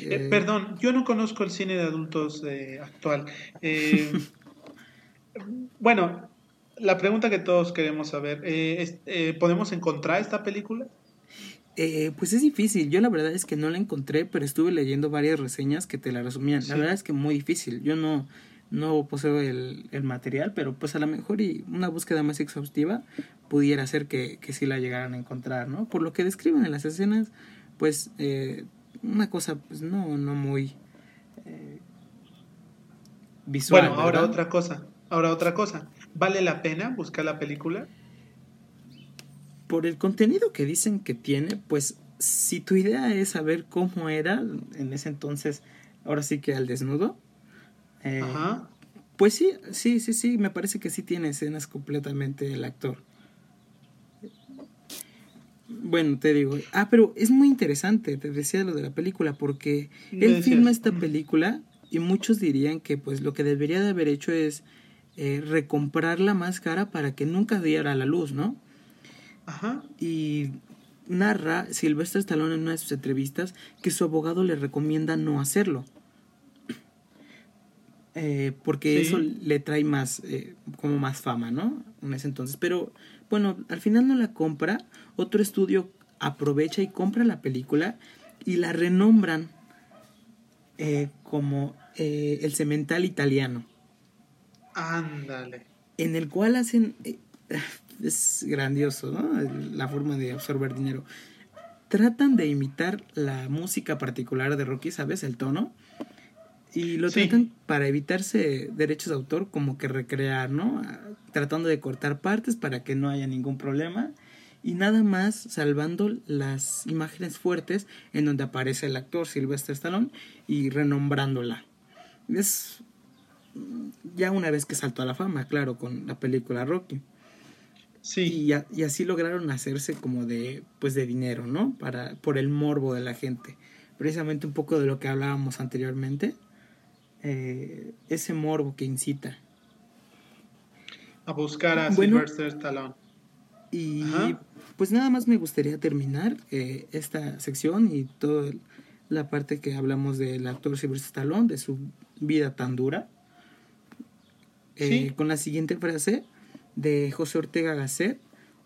Eh, perdón, yo no conozco el cine de adultos eh, actual. bueno, la pregunta que todos queremos saber, ¿podemos encontrar esta película? Eh, pues es difícil. Yo la verdad es que no la encontré, pero estuve leyendo varias reseñas que te la resumían. La verdad es que muy difícil. Yo no, no poseo el, el, material, pero pues a lo mejor y una búsqueda más exhaustiva pudiera hacer que, que sí la llegaran a encontrar, ¿no? Por lo que describen en las escenas, pues eh, una cosa pues no, no muy eh, visual. Bueno, ahora otra cosa. Ahora otra cosa. ¿Vale la pena buscar la película? por el contenido que dicen que tiene, pues si tu idea es saber cómo era en ese entonces, ahora sí que al desnudo, eh, pues sí, sí, sí, sí, me parece que sí tiene escenas completamente el actor. Bueno, te digo, ah, pero es muy interesante, te decía lo de la película, porque él filma esta película y muchos dirían que pues lo que debería de haber hecho es eh, recomprar la máscara para que nunca diera a la luz, ¿no? Y narra Silvestre Stallone en una de sus entrevistas que su abogado le recomienda no hacerlo. Eh, porque eso le trae más, eh, como más fama, ¿no? En ese entonces. Pero bueno, al final no la compra. Otro estudio aprovecha y compra la película y la renombran eh, como el cemental italiano. Ándale. En el cual hacen es grandioso, ¿no? La forma de absorber dinero. Tratan de imitar la música particular de Rocky, ¿sabes? El tono. Y lo tratan para evitarse derechos de autor, como que recrear, ¿no? Tratando de cortar partes para que no haya ningún problema. y nada más salvando las imágenes fuertes en donde aparece el actor Sylvester Stallone y renombrándola. Es ya una vez que saltó a la fama, claro, con la película Rocky. Sí. Y, así lograron hacerse como de, pues de dinero, ¿no? Para, por el morbo de la gente. Precisamente un poco de lo que hablábamos anteriormente. Eh, ese morbo que incita. A buscar a Sylvester Stallone. Y pues nada más me gustaría terminar eh, esta sección y toda la parte que hablamos del actor Sylvester Stallone, de su vida tan dura. Eh, con la siguiente frase de José Ortega Gasset,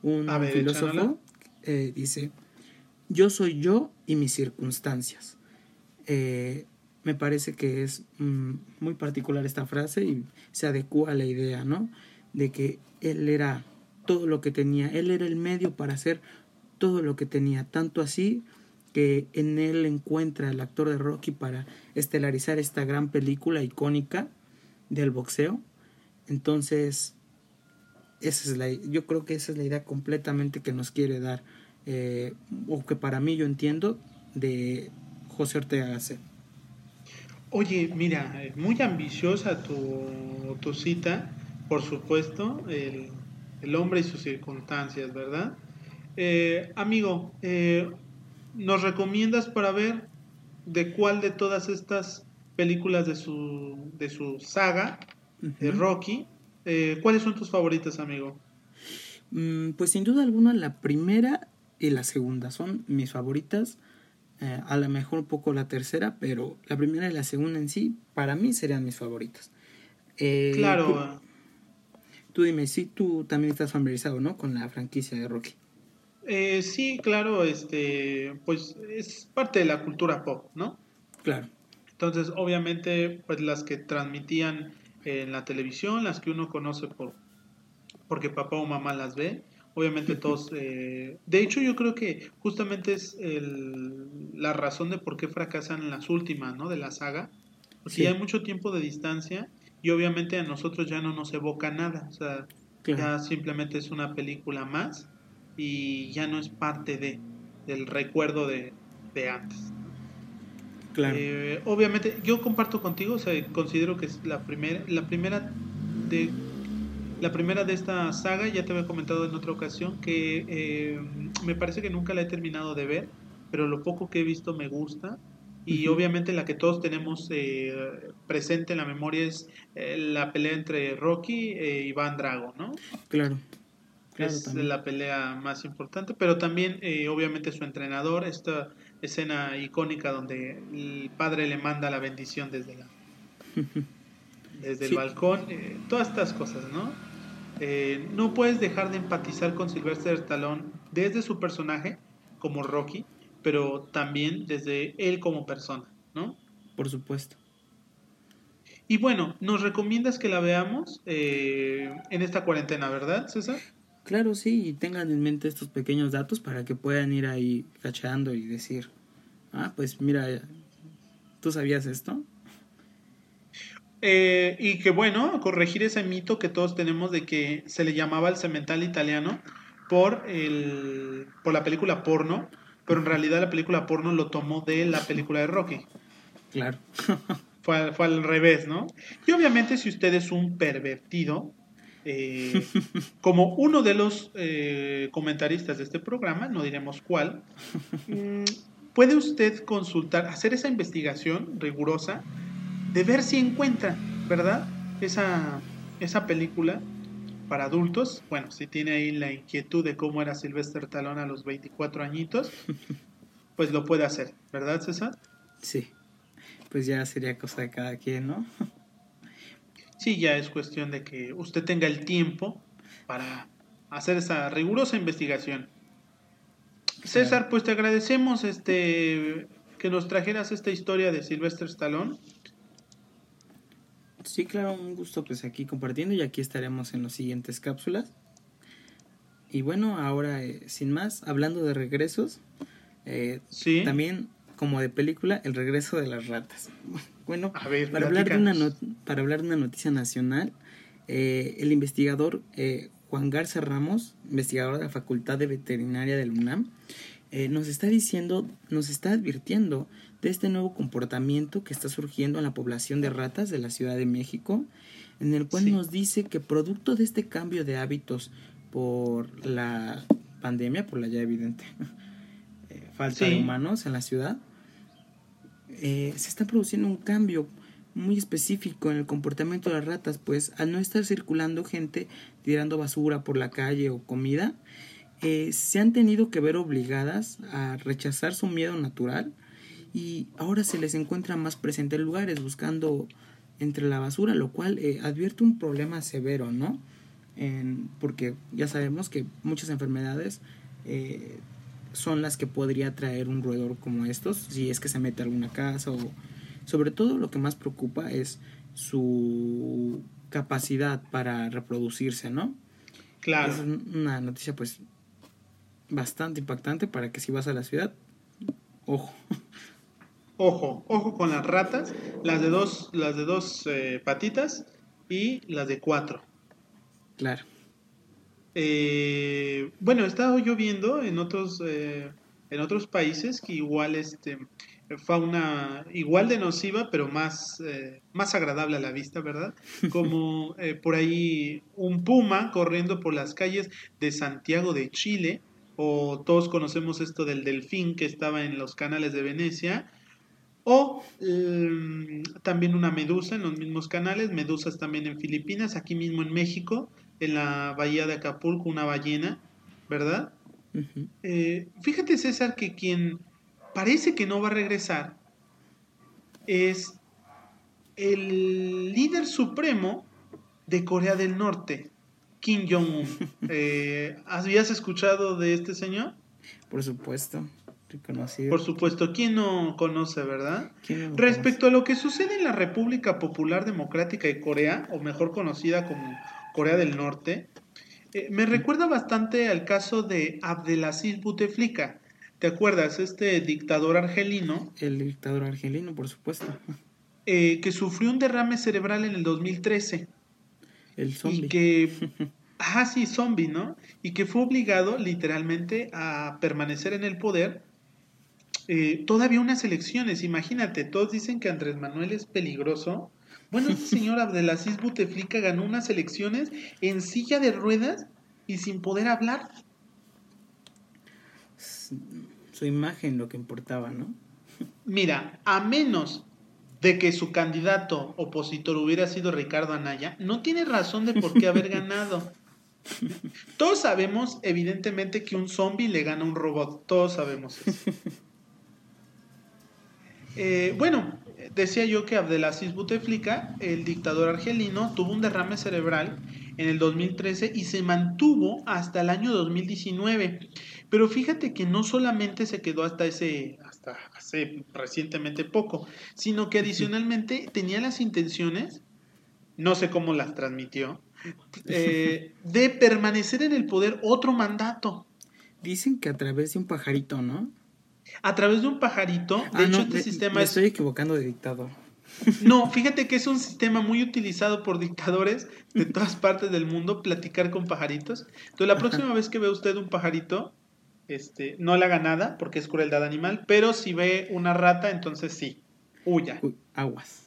un filósofo, eh, dice, yo soy yo y mis circunstancias. Me parece que es mm, muy particular esta frase y se adecua a la idea, ¿no? De que él era todo lo que tenía. Él era el medio para hacer todo lo que tenía. Tanto así que en él encuentra el actor de Rocky para estelarizar esta gran película icónica del boxeo. Entonces, esa es la, yo creo que esa es la idea completamente que nos quiere dar, eh, o que para mí yo entiendo, de José Ortega Gasset. Oye, mira, muy ambiciosa tu, tu cita, por supuesto. El, el hombre y sus circunstancias, ¿verdad? Eh, amigo, eh, ¿nos recomiendas para ver de cuál de todas estas películas de su, de su saga, de Rocky, eh, cuáles son tus favoritas, amigo? Mm, pues sin duda alguna la primera y la segunda son mis favoritas. A lo mejor un poco la tercera, pero la primera y la segunda en sí, para mí serían mis favoritas. claro. Tú dime, si tú también estás familiarizado, ¿no? Con la franquicia de Rocky. Eh, sí, claro, este, pues es parte de la cultura pop, ¿no? Claro. Entonces, obviamente, pues las que transmitían en la televisión, las que uno conoce por porque papá o mamá las ve, obviamente todos. Eh, de hecho, yo creo que justamente es la razón de por qué fracasan las últimas, ¿no? De la saga, porque hay mucho tiempo de distancia y obviamente a nosotros ya no nos evoca nada, o sea, ya simplemente es una película más y ya no es parte de del recuerdo de, antes. Claro. Eh, obviamente, yo comparto contigo, o sea, considero que es la primera, la primera de la primera de esta saga, ya te había comentado en otra ocasión, que eh, me parece que nunca la he terminado de ver, pero lo poco que he visto me gusta. Y obviamente la que todos tenemos eh, presente en la memoria es eh, la pelea entre Rocky e Iván Drago, ¿no? Claro. es la pelea más importante, pero también eh, obviamente su entrenador, esta escena icónica donde el padre le manda la bendición desde la desde el balcón, todas estas cosas, ¿no? No puedes dejar de empatizar con Sylvester Stallone desde su personaje como Rocky, pero también desde él como persona, ¿no? Por supuesto. Y bueno, nos recomiendas que la veamos eh, en esta cuarentena, ¿verdad, César? Claro, sí, y tengan en mente estos pequeños datos para que puedan ir ahí cacheando y decir, ah, pues mira, ¿tú sabías esto? Eh, y que bueno, corregir ese mito que todos tenemos de que se le llamaba el cemental italiano por, el, por la película porno, pero en realidad la película porno lo tomó de la película de Rocky. Claro. fue, al revés, ¿no? Y obviamente si usted es un pervertido, eh, como uno de los eh, comentaristas de este programa, no diremos cuál, mm, puede usted consultar, hacer esa investigación rigurosa de ver si encuentra, ¿verdad? Esa, esa película para adultos, bueno, si tiene ahí la inquietud de cómo era Sylvester Talón a los 24 añitos, pues lo puede hacer, ¿verdad, César? Sí, pues ya sería cosa de cada quien, ¿no? sí, ya es cuestión de que usted tenga el tiempo para hacer esa rigurosa investigación. César, pues te agradecemos este que nos trajeras esta historia de Sylvester Stallone. Sí, claro, un gusto pues aquí compartiendo y aquí estaremos en las siguientes cápsulas. Y bueno, ahora eh, sin más, hablando de regresos, eh, también como de película, el regreso de las ratas. Bueno, para, hablar de una para hablar de una noticia nacional, eh, el investigador Juan Garza Ramos, investigador de la Facultad de Veterinaria del UNAM, eh, nos está diciendo, nos está advirtiendo de este nuevo comportamiento que está surgiendo en la población de ratas de la Ciudad de México, en el cual nos dice que producto de este cambio de hábitos por la pandemia, por la ya evidente eh, falta de humanos en la ciudad, eh, se está produciendo un cambio muy específico en el comportamiento de las ratas, pues al no estar circulando gente tirando basura por la calle o comida, eh, se han tenido que ver obligadas a rechazar su miedo natural y ahora se les encuentra más presente en lugares buscando entre la basura, lo cual eh, advierte un problema severo, ¿no? porque ya sabemos que muchas enfermedades eh, son las que podría traer un roedor como estos, si es que se mete a alguna casa o sobre todo lo que más preocupa es su capacidad para reproducirse, ¿no? Claro. Es una noticia pues bastante impactante para que si vas a la ciudad, ojo. Ojo, ojo con las ratas, las de dos, las de dos eh, patitas y las de cuatro. Claro. Eh, bueno, he estado yo viendo en otros, eh, en otros países que igual este, fauna igual de nociva, pero más, eh, más agradable a la vista, ¿verdad? Como eh, por ahí un puma corriendo por las calles de Santiago de Chile, o todos conocemos esto del delfín que estaba en los canales de Venecia, o mm, también una medusa en los mismos canales, medusas también en Filipinas, aquí mismo en México, en la bahía de Acapulco, una ballena, ¿verdad? Eh, fíjate César que quien parece que no va a regresar es el líder supremo de Corea del Norte, Kim Jong-un. Eh, ¿Habías escuchado de este señor? Por supuesto, reconocido. Por supuesto, ¿quién no conoce, verdad? Respecto a lo que sucede en la República Popular Democrática de Corea, o mejor conocida como Corea del Norte, eh, me recuerda bastante al caso de Abdelaziz Bouteflika, ¿Te acuerdas? Este dictador argelino. El dictador argelino, por supuesto. Eh, que sufrió un derrame cerebral en el 2013. El zombie. Y que. Ah, sí, zombie, ¿no? Y que fue obligado literalmente a permanecer en el poder. Eh, todavía unas elecciones, imagínate, todos dicen que Andrés Manuel es peligroso. Bueno, este señor Abdelaziz Buteflika ganó unas elecciones en silla de ruedas y sin poder hablar su imagen lo que importaba, ¿no? Mira, a menos de que su candidato opositor hubiera sido Ricardo Anaya, no tiene razón de por qué haber ganado. Todos sabemos, evidentemente, que un zombie le gana a un robot. Todos sabemos eso. Eh, bueno, decía yo que Abdelaziz Bouteflika, el dictador argelino, tuvo un derrame cerebral en el 2013 y se mantuvo hasta el año 2019. Pero fíjate que no solamente se quedó hasta ese, hasta hace recientemente poco, sino que adicionalmente tenía las intenciones, no sé cómo las transmitió, eh, de permanecer en el poder otro mandato. Dicen que a través de un pajarito, ¿no? A través de un pajarito. De ah, hecho, este sistema me estoy equivocando de dictador. No, fíjate que es un sistema muy utilizado por dictadores de todas partes del mundo, platicar con pajaritos. Entonces, la próxima vez que vea usted un pajarito, este, no le haga nada porque es crueldad animal, pero si ve una rata, entonces sí, huya. aguas.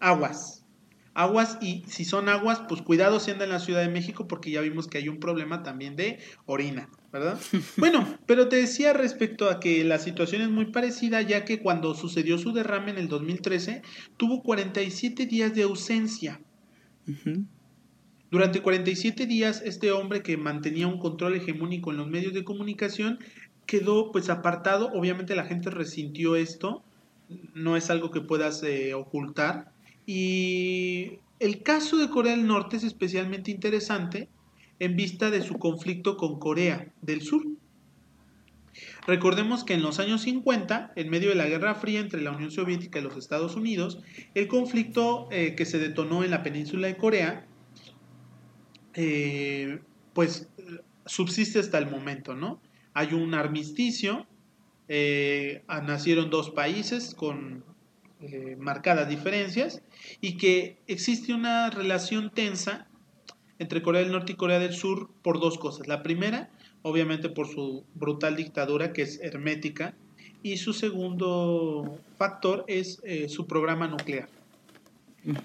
Aguas. Aguas y si son aguas, pues cuidado si anda en la Ciudad de México porque ya vimos que hay un problema también de orina, ¿verdad? bueno, pero te decía respecto a que la situación es muy parecida ya que cuando sucedió su derrame en el 2013 tuvo 47 días de ausencia. Durante 47 días, este hombre que mantenía un control hegemónico en los medios de comunicación quedó pues apartado. Obviamente la gente resintió esto, no es algo que puedas eh, ocultar. Y el caso de Corea del Norte es especialmente interesante en vista de su conflicto con Corea del Sur. Recordemos que en los años 50, en medio de la Guerra Fría entre la Unión Soviética y los Estados Unidos, el conflicto eh, que se detonó en la península de Corea eh, pues subsiste hasta el momento, ¿no? Hay un armisticio, eh, nacieron dos países con marcadas diferencias y que existe una relación tensa entre Corea del Norte y Corea del Sur por dos cosas. La primera, obviamente por su brutal dictadura que es hermética, y su segundo factor es eh, su programa nuclear.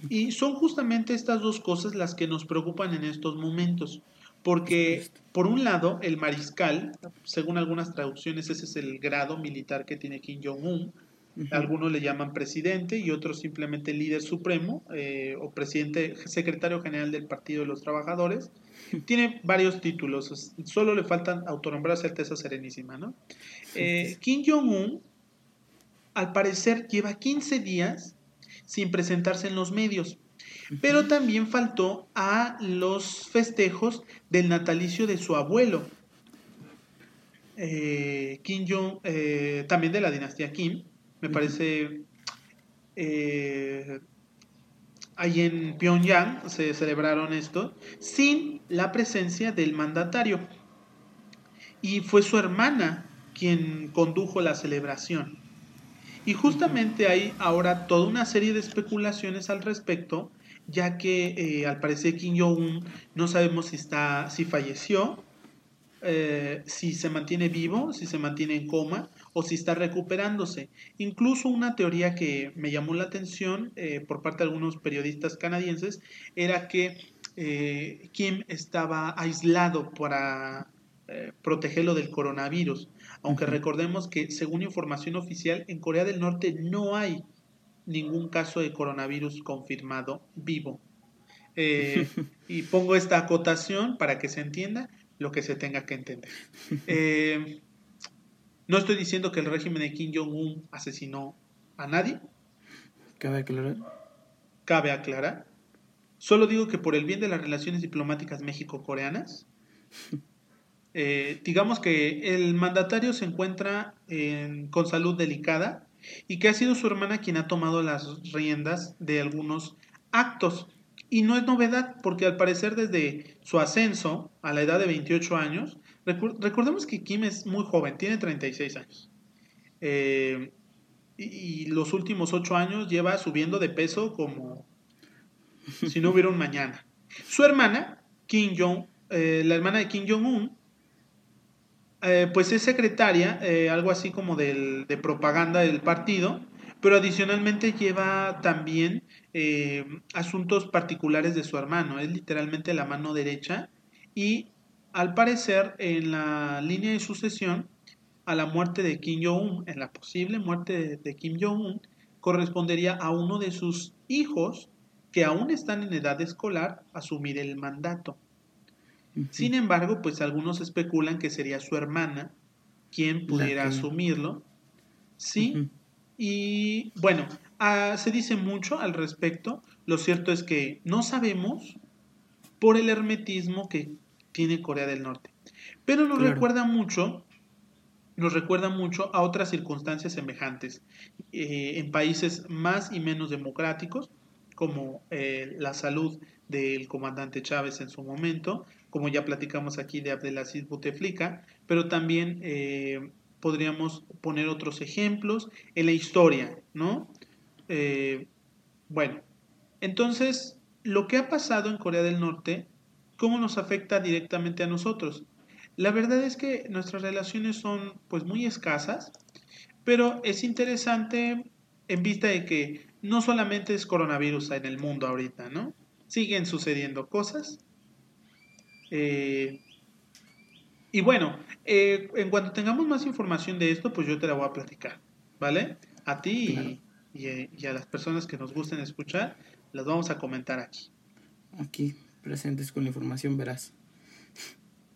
Y son justamente estas dos cosas las que nos preocupan en estos momentos, porque por un lado el mariscal, según algunas traducciones ese es el grado militar que tiene Kim Jong-un, algunos le llaman presidente y otros simplemente líder supremo eh, o presidente, secretario general del Partido de los Trabajadores. Tiene varios títulos, solo le faltan autonombrarse Alteza Serenísima. ¿no? Eh, Kim Jong-un, al parecer, lleva 15 días sin presentarse en los medios, pero también faltó a los festejos del natalicio de su abuelo. Eh, Kim Jong, también de la dinastía Kim, me parece, eh, ahí en Pyongyang se celebraron esto, sin la presencia del mandatario. Y fue su hermana quien condujo la celebración. Y justamente hay ahora toda una serie de especulaciones al respecto, ya que eh, al parecer Kim Jong-un no sabemos si, está, si falleció, eh, si se mantiene vivo, si se mantiene en coma o si está recuperándose. Incluso una teoría que me llamó la atención eh, por parte de algunos periodistas canadienses era que eh, Kim estaba aislado para eh, protegerlo del coronavirus, aunque recordemos que según información oficial en Corea del Norte no hay ningún caso de coronavirus confirmado vivo. y pongo esta acotación para que se entienda lo que se tenga que entender. No estoy diciendo que el régimen de Kim Jong-un asesinó a nadie. Cabe aclarar. Cabe aclarar. Solo digo que por el bien de las relaciones diplomáticas México-coreanas, eh, digamos que el mandatario se encuentra con salud delicada y que ha sido su hermana quien ha tomado las riendas de algunos actos. Y no es novedad, porque al parecer desde su ascenso a la edad de 28 años, recordemos que Kim es muy joven, tiene 36 años. Eh, y, los últimos 8 años lleva subiendo de peso como si no hubiera un mañana. Su hermana, Kim Jong, eh, la hermana de Kim Jong-un, eh, pues es secretaria, algo así como de propaganda del partido, pero adicionalmente lleva también asuntos particulares de su hermano, es literalmente la mano derecha y al parecer, en la línea de sucesión a la muerte de Kim Jong-un, en la posible muerte de, Kim Jong-un, correspondería a uno de sus hijos que aún están en edad escolar asumir el mandato. Sin embargo, pues algunos especulan que sería su hermana quien pudiera asumirlo. Sí. Y bueno, ah, se dice mucho al respecto. Lo cierto es que no sabemos por el hermetismo que tiene Corea del Norte. Pero nos recuerda mucho, nos recuerda mucho a otras circunstancias semejantes eh, en países más y menos democráticos, como eh, la salud del comandante Chávez en su momento, como ya platicamos aquí de Abdelaziz Bouteflika, pero también eh, podríamos poner otros ejemplos en la historia, ¿no? bueno, entonces, lo que ha pasado en Corea del Norte ¿Cómo nos afecta directamente a nosotros? La verdad es que nuestras relaciones son pues muy escasas, pero es interesante en vista de que no solamente es coronavirus en el mundo ahorita, ¿no? Siguen sucediendo cosas. Eh, y bueno, eh, en cuanto tengamos más información de esto, pues yo te la voy a platicar, ¿vale? A ti y, y a las personas que nos gusten escuchar, las vamos a comentar aquí. Aquí presentes con la información verás.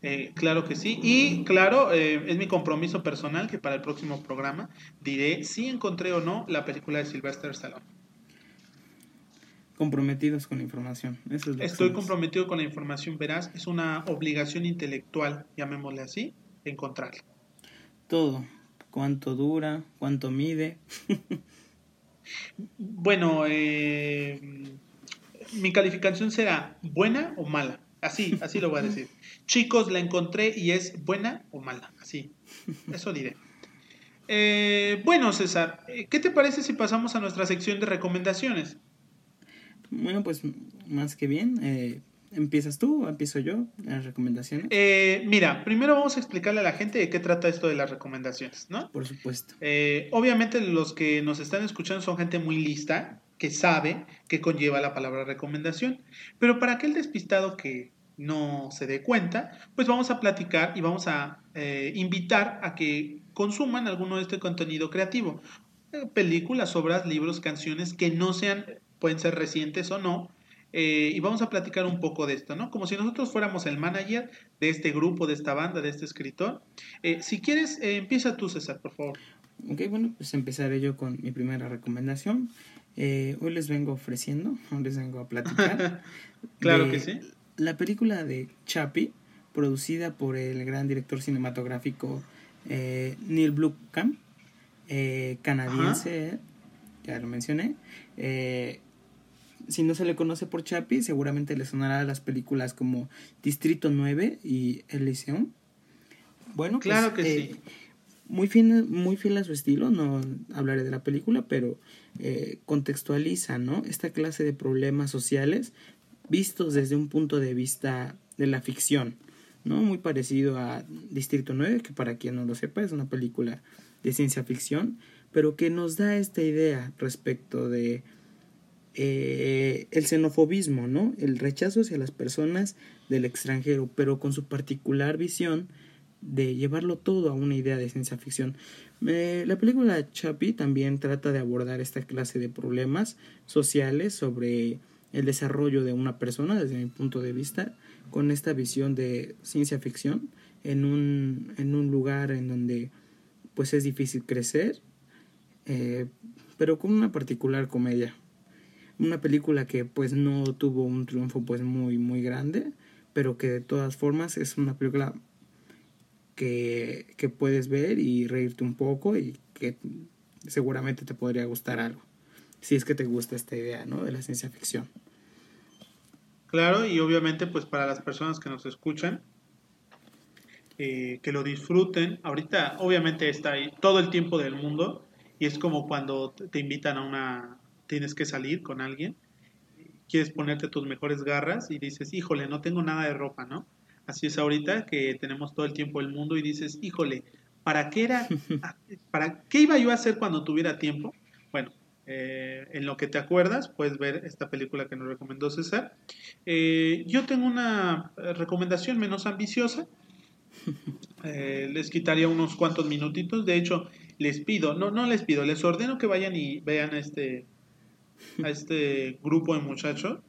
Eh, claro que sí. Y claro, eh, es mi compromiso personal que para el próximo programa diré si encontré o no la película de Sylvester Stallone. Comprometidos con la información. Estoy comprometido con la información verás. Es una obligación intelectual, llamémosle así, encontrarla. Todo. ¿Cuánto dura? ¿Cuánto mide? bueno, eh mi calificación será buena o mala. Así, así lo voy a decir. Chicos, la encontré y es buena o mala. Así. Eso diré. Eh, bueno, César, eh, ¿qué te parece si pasamos a nuestra sección de recomendaciones? Bueno, pues más que bien. Eh, ¿Empiezas tú o empiezo yo las recomendaciones? Eh, mira, primero vamos a explicarle a la gente de qué trata esto de las recomendaciones, ¿no? Por supuesto. Obviamente los que nos están escuchando son gente muy lista, que sabe qué conlleva la palabra recomendación, pero para aquel despistado que no se dé cuenta, pues vamos a platicar y vamos a eh, invitar a que consuman alguno de este contenido creativo. películas, obras, libros, canciones que no sean, pueden ser recientes o no, eh, y vamos a platicar un poco de esto, ¿no? Como si nosotros fuéramos el manager de este grupo, de esta banda, de este escritor. Eh, si quieres, eh, empieza tú, César, por favor. Ok, bueno, pues empezaré yo con mi primera recomendación. Hoy les vengo ofreciendo, hoy les vengo a platicar. claro que sí. La película de Chappie, producida por el gran director cinematográfico Neil Blomkamp, canadiense, ya lo mencioné si no se le conoce por Chapi, seguramente le sonará a las películas como Distrito 9 y Elysium. Bueno, pues, claro que sí. Eh, muy, fiel, muy fiel a su estilo, no hablaré de la película, pero eh, contextualiza ¿no? esta clase de problemas sociales vistos desde un punto de vista de la ficción, ¿no? muy parecido a Distrito 9, que para quien no lo sepa es una película de ciencia ficción, pero que nos da esta idea respecto de eh, el xenofobismo, ¿no? El rechazo hacia las personas del extranjero, pero con su particular visión de llevarlo todo a una idea de ciencia ficción. la película Chappie también trata de abordar esta clase de problemas sociales sobre el desarrollo de una persona desde mi punto de vista con esta visión de ciencia ficción en un, en un lugar en donde pues es difícil crecer eh, pero con una particular comedia una película que pues no tuvo un triunfo pues muy muy grande, pero que de todas formas es una película que, puedes ver y reírte un poco y que seguramente te podría gustar algo. Si es que te gusta esta idea, ¿no? De la ciencia ficción. Claro, y obviamente pues para las personas que nos escuchan, eh, que lo disfruten. Ahorita obviamente está ahí todo el tiempo del mundo y es como cuando te invitan a una, tienes que salir con alguien, quieres ponerte tus mejores garras y dices, híjole, no tengo nada de ropa, ¿no? Así es ahorita que tenemos todo el tiempo el mundo y dices, híjole, ¿para qué era, para qué iba yo a hacer cuando tuviera tiempo? Bueno, eh, en lo que te acuerdas, puedes ver esta película que nos recomendó César. Eh, yo tengo una recomendación menos ambiciosa. Eh, les quitaría unos cuantos minutitos. De hecho, les pido, no, no les pido, les ordeno que vayan y vean este, a este grupo de muchachos.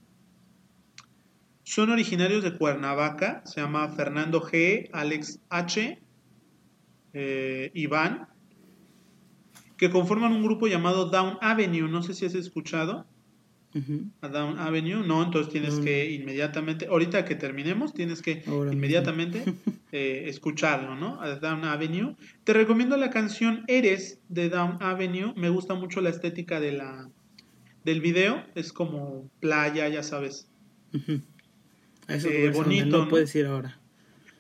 Son originarios de Cuernavaca, se llama Fernando G, Alex H, eh, Iván, que conforman un grupo llamado Down Avenue. No sé si has escuchado. A Down Avenue, no, entonces tienes que inmediatamente, ahorita que terminemos, tienes que inmediatamente eh, escucharlo, ¿no? A Down Avenue. Te recomiendo la canción Eres de Down Avenue, me gusta mucho la estética de la, del video es como playa, ya sabes. Eso eh, bonito. No, puedes ir ahora.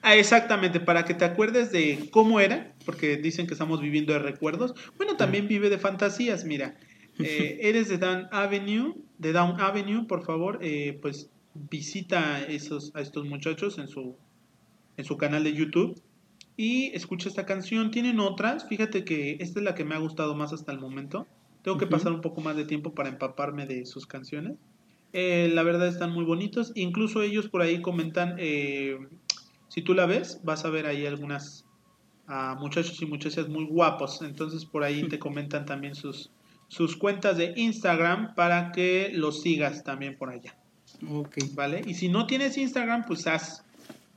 Ah, exactamente, para que te acuerdes de cómo era, porque dicen que estamos viviendo de recuerdos. Bueno, también vive de fantasías, mira. Eh, eres de Down Avenue, de Down Avenue, por favor, eh, pues visita esos, a estos muchachos en su, en su canal de YouTube y escucha esta canción. Tienen otras, fíjate que esta es la que me ha gustado más hasta el momento. Tengo que pasar un poco más de tiempo para empaparme de sus canciones. Eh, la verdad están muy bonitos. Incluso ellos por ahí comentan, eh, si tú la ves, vas a ver ahí algunas ah, muchachos y muchachas muy guapos. Entonces por ahí te comentan también sus, sus cuentas de Instagram para que los sigas también por allá. Ok. ¿Vale? Y si no tienes Instagram, pues haz,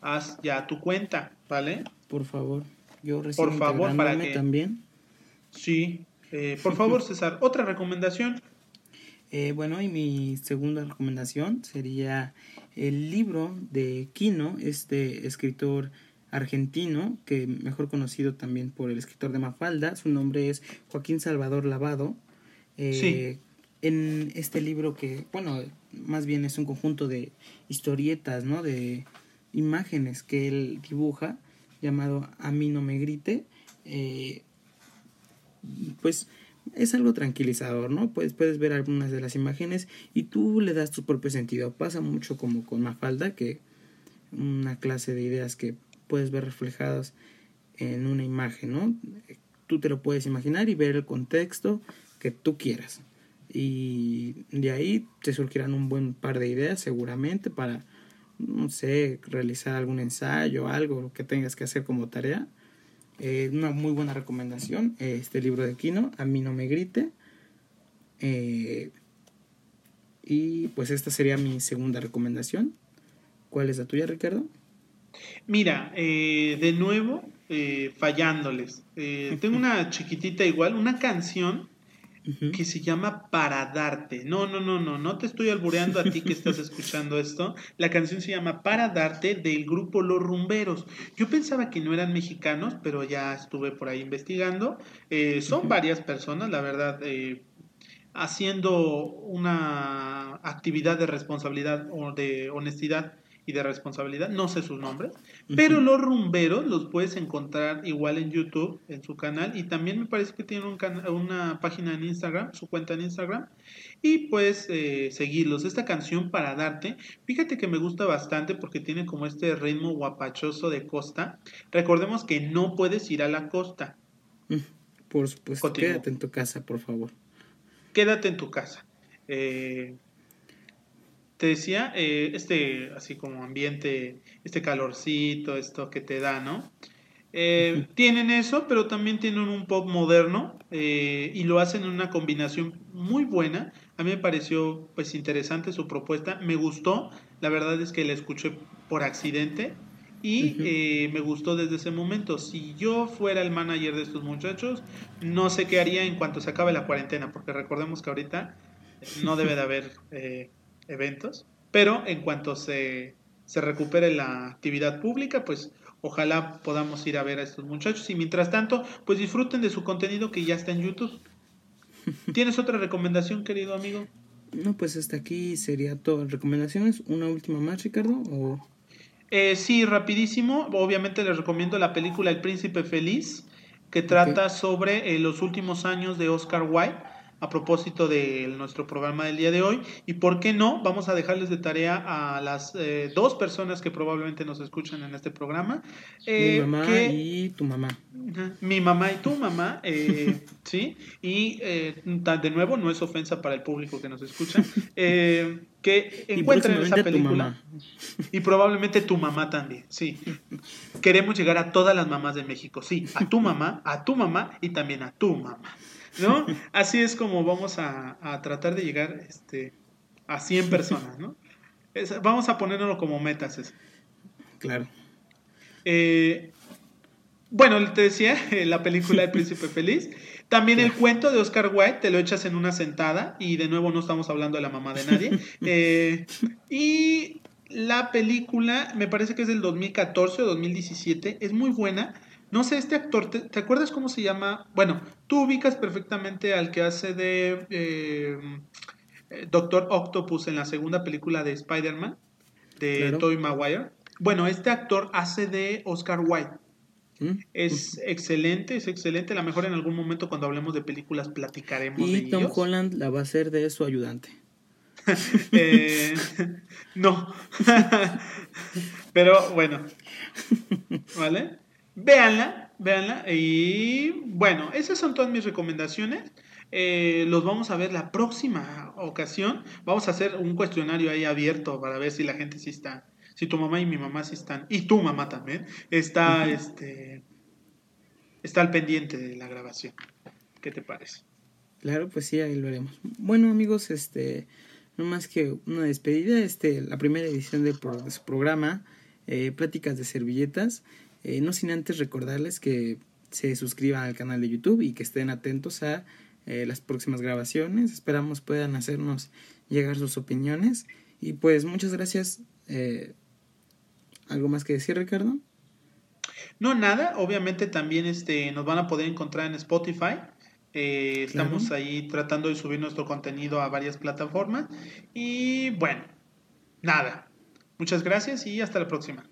haz ya tu cuenta, ¿vale? Por favor. Yo por favor, para que también. Sí, eh, por favor, César, otra recomendación. Eh, bueno, y mi segunda recomendación sería el libro de Quino, este escritor argentino, que mejor conocido también por el escritor de Mafalda. Su nombre es Joaquín Salvador Lavado. Eh, sí. En este libro que, bueno, más bien es un conjunto de historietas, ¿no? De imágenes que él dibuja, llamado A mí no me grite pues es algo tranquilizador, ¿no? Puedes, puedes ver algunas de las imágenes y tú le das tu propio sentido. Pasa mucho como con Mafalda, que una clase de ideas que puedes ver reflejadas en una imagen, ¿no? Tú te lo puedes imaginar y ver el contexto que tú quieras. Y de ahí te surgirán un buen par de ideas seguramente para, no sé, realizar algún ensayo, algo que tengas que hacer como tarea. Eh, una muy buena recomendación, este libro de Kino, A mí no me grite. Eh, y pues esta sería mi segunda recomendación. ¿Cuál es la tuya, Ricardo? Mira, eh, de nuevo, fallándoles. tengo una chiquitita igual, una canción que se llama Para Darte. No, no, no, no, no te estoy albureando a ti que estás escuchando esto. La canción se llama Para Darte del grupo Los Rumberos. Yo pensaba que no eran mexicanos, pero ya estuve por ahí investigando. Eh, son varias personas, la verdad, eh, haciendo una actividad de responsabilidad o de honestidad y de responsabilidad, no sé sus nombres, pero los rumberos los puedes encontrar igual en YouTube, en su canal, y también me parece que tienen un una página en Instagram, su cuenta en Instagram, y puedes eh, seguirlos. Esta canción para darte, fíjate que me gusta bastante porque tiene como este ritmo guapachoso de costa. Recordemos que no puedes ir a la costa. Por supuesto, quédate en tu casa, por favor. Quédate en tu casa. Eh, te decía, eh, este así como ambiente, este calorcito, esto que te da, ¿no? Eh, tienen eso, pero también tienen un pop moderno eh, y lo hacen en una combinación muy buena. A mí me pareció pues interesante su propuesta, me gustó, la verdad es que la escuché por accidente y me gustó desde ese momento. Si yo fuera el manager de estos muchachos, no sé qué haría en cuanto se acabe la cuarentena, porque recordemos que ahorita no debe de haber eventos, pero en cuanto se, se recupere la actividad pública, pues ojalá podamos ir a ver a estos muchachos y mientras tanto, pues disfruten de su contenido que ya está en YouTube. ¿Tienes otra recomendación, querido amigo? No, pues hasta aquí sería todo. ¿Recomendaciones? ¿Una última más, Ricardo? ¿O... Eh, sí, rapidísimo. Obviamente les recomiendo la película El Príncipe Feliz, que trata sobre eh, los últimos años de Oscar Wilde a propósito de nuestro programa del día de hoy. Y por qué no, vamos a dejarles de tarea a las eh, dos personas que probablemente nos escuchan en este programa. mi eh, mamá y tu mamá. Mi mamá y tu mamá, eh, ¿sí? Y de nuevo, no es ofensa para el público que nos escucha, que encuentren esa película. Y probablemente tu mamá también, sí. Queremos llegar a todas las mamás de México, sí, a tu mamá, a tu mamá y también a tu mamá. ¿No? Así es como vamos a, tratar de llegar este, a 100 personas, ¿no? vamos a ponerlo como metas. Claro. Eh, bueno, te decía, la película El Príncipe Feliz. También el cuento de Oscar Wilde, te lo echas en una sentada y de nuevo no estamos hablando de la mamá de nadie. Eh, y la película, me parece que es del 2014 o 2017, es muy buena no sé, este actor, ¿te, acuerdas cómo se llama? Bueno, tú ubicas perfectamente al que hace de eh, Doctor Octopus en la segunda película de Spider-Man, de Tobey Maguire. Bueno, este actor hace de Oscar Wilde. Mm. Es excelente, es excelente. A lo mejor en algún momento cuando hablemos de películas platicaremos y Tom Holland la va a hacer de su ayudante. Eh, no. Pero bueno. ¿Vale? Véanla, véanla. Y bueno, esas son todas mis recomendaciones. Eh, los vamos a ver la próxima ocasión. Vamos a hacer un cuestionario ahí abierto para ver si la gente sí está, si tu mamá y mi mamá sí están, y tu mamá también, está, este, está al pendiente de la grabación. ¿Qué te parece? Claro, pues sí, ahí lo haremos. Bueno, amigos, este, no más que una despedida, este, la primera edición de, su programa, eh, Pláticas de Servilletas. Eh, no sin antes recordarles que se suscriban al canal de YouTube y que estén atentos a eh, las próximas grabaciones. Esperamos puedan hacernos llegar sus opiniones. Y pues muchas gracias. Eh, ¿Algo más que decir, Ricardo? No, nada. Obviamente también este, nos van a poder encontrar en Spotify. Estamos ahí tratando de subir nuestro contenido a varias plataformas. Y bueno, nada. Muchas gracias y hasta la próxima.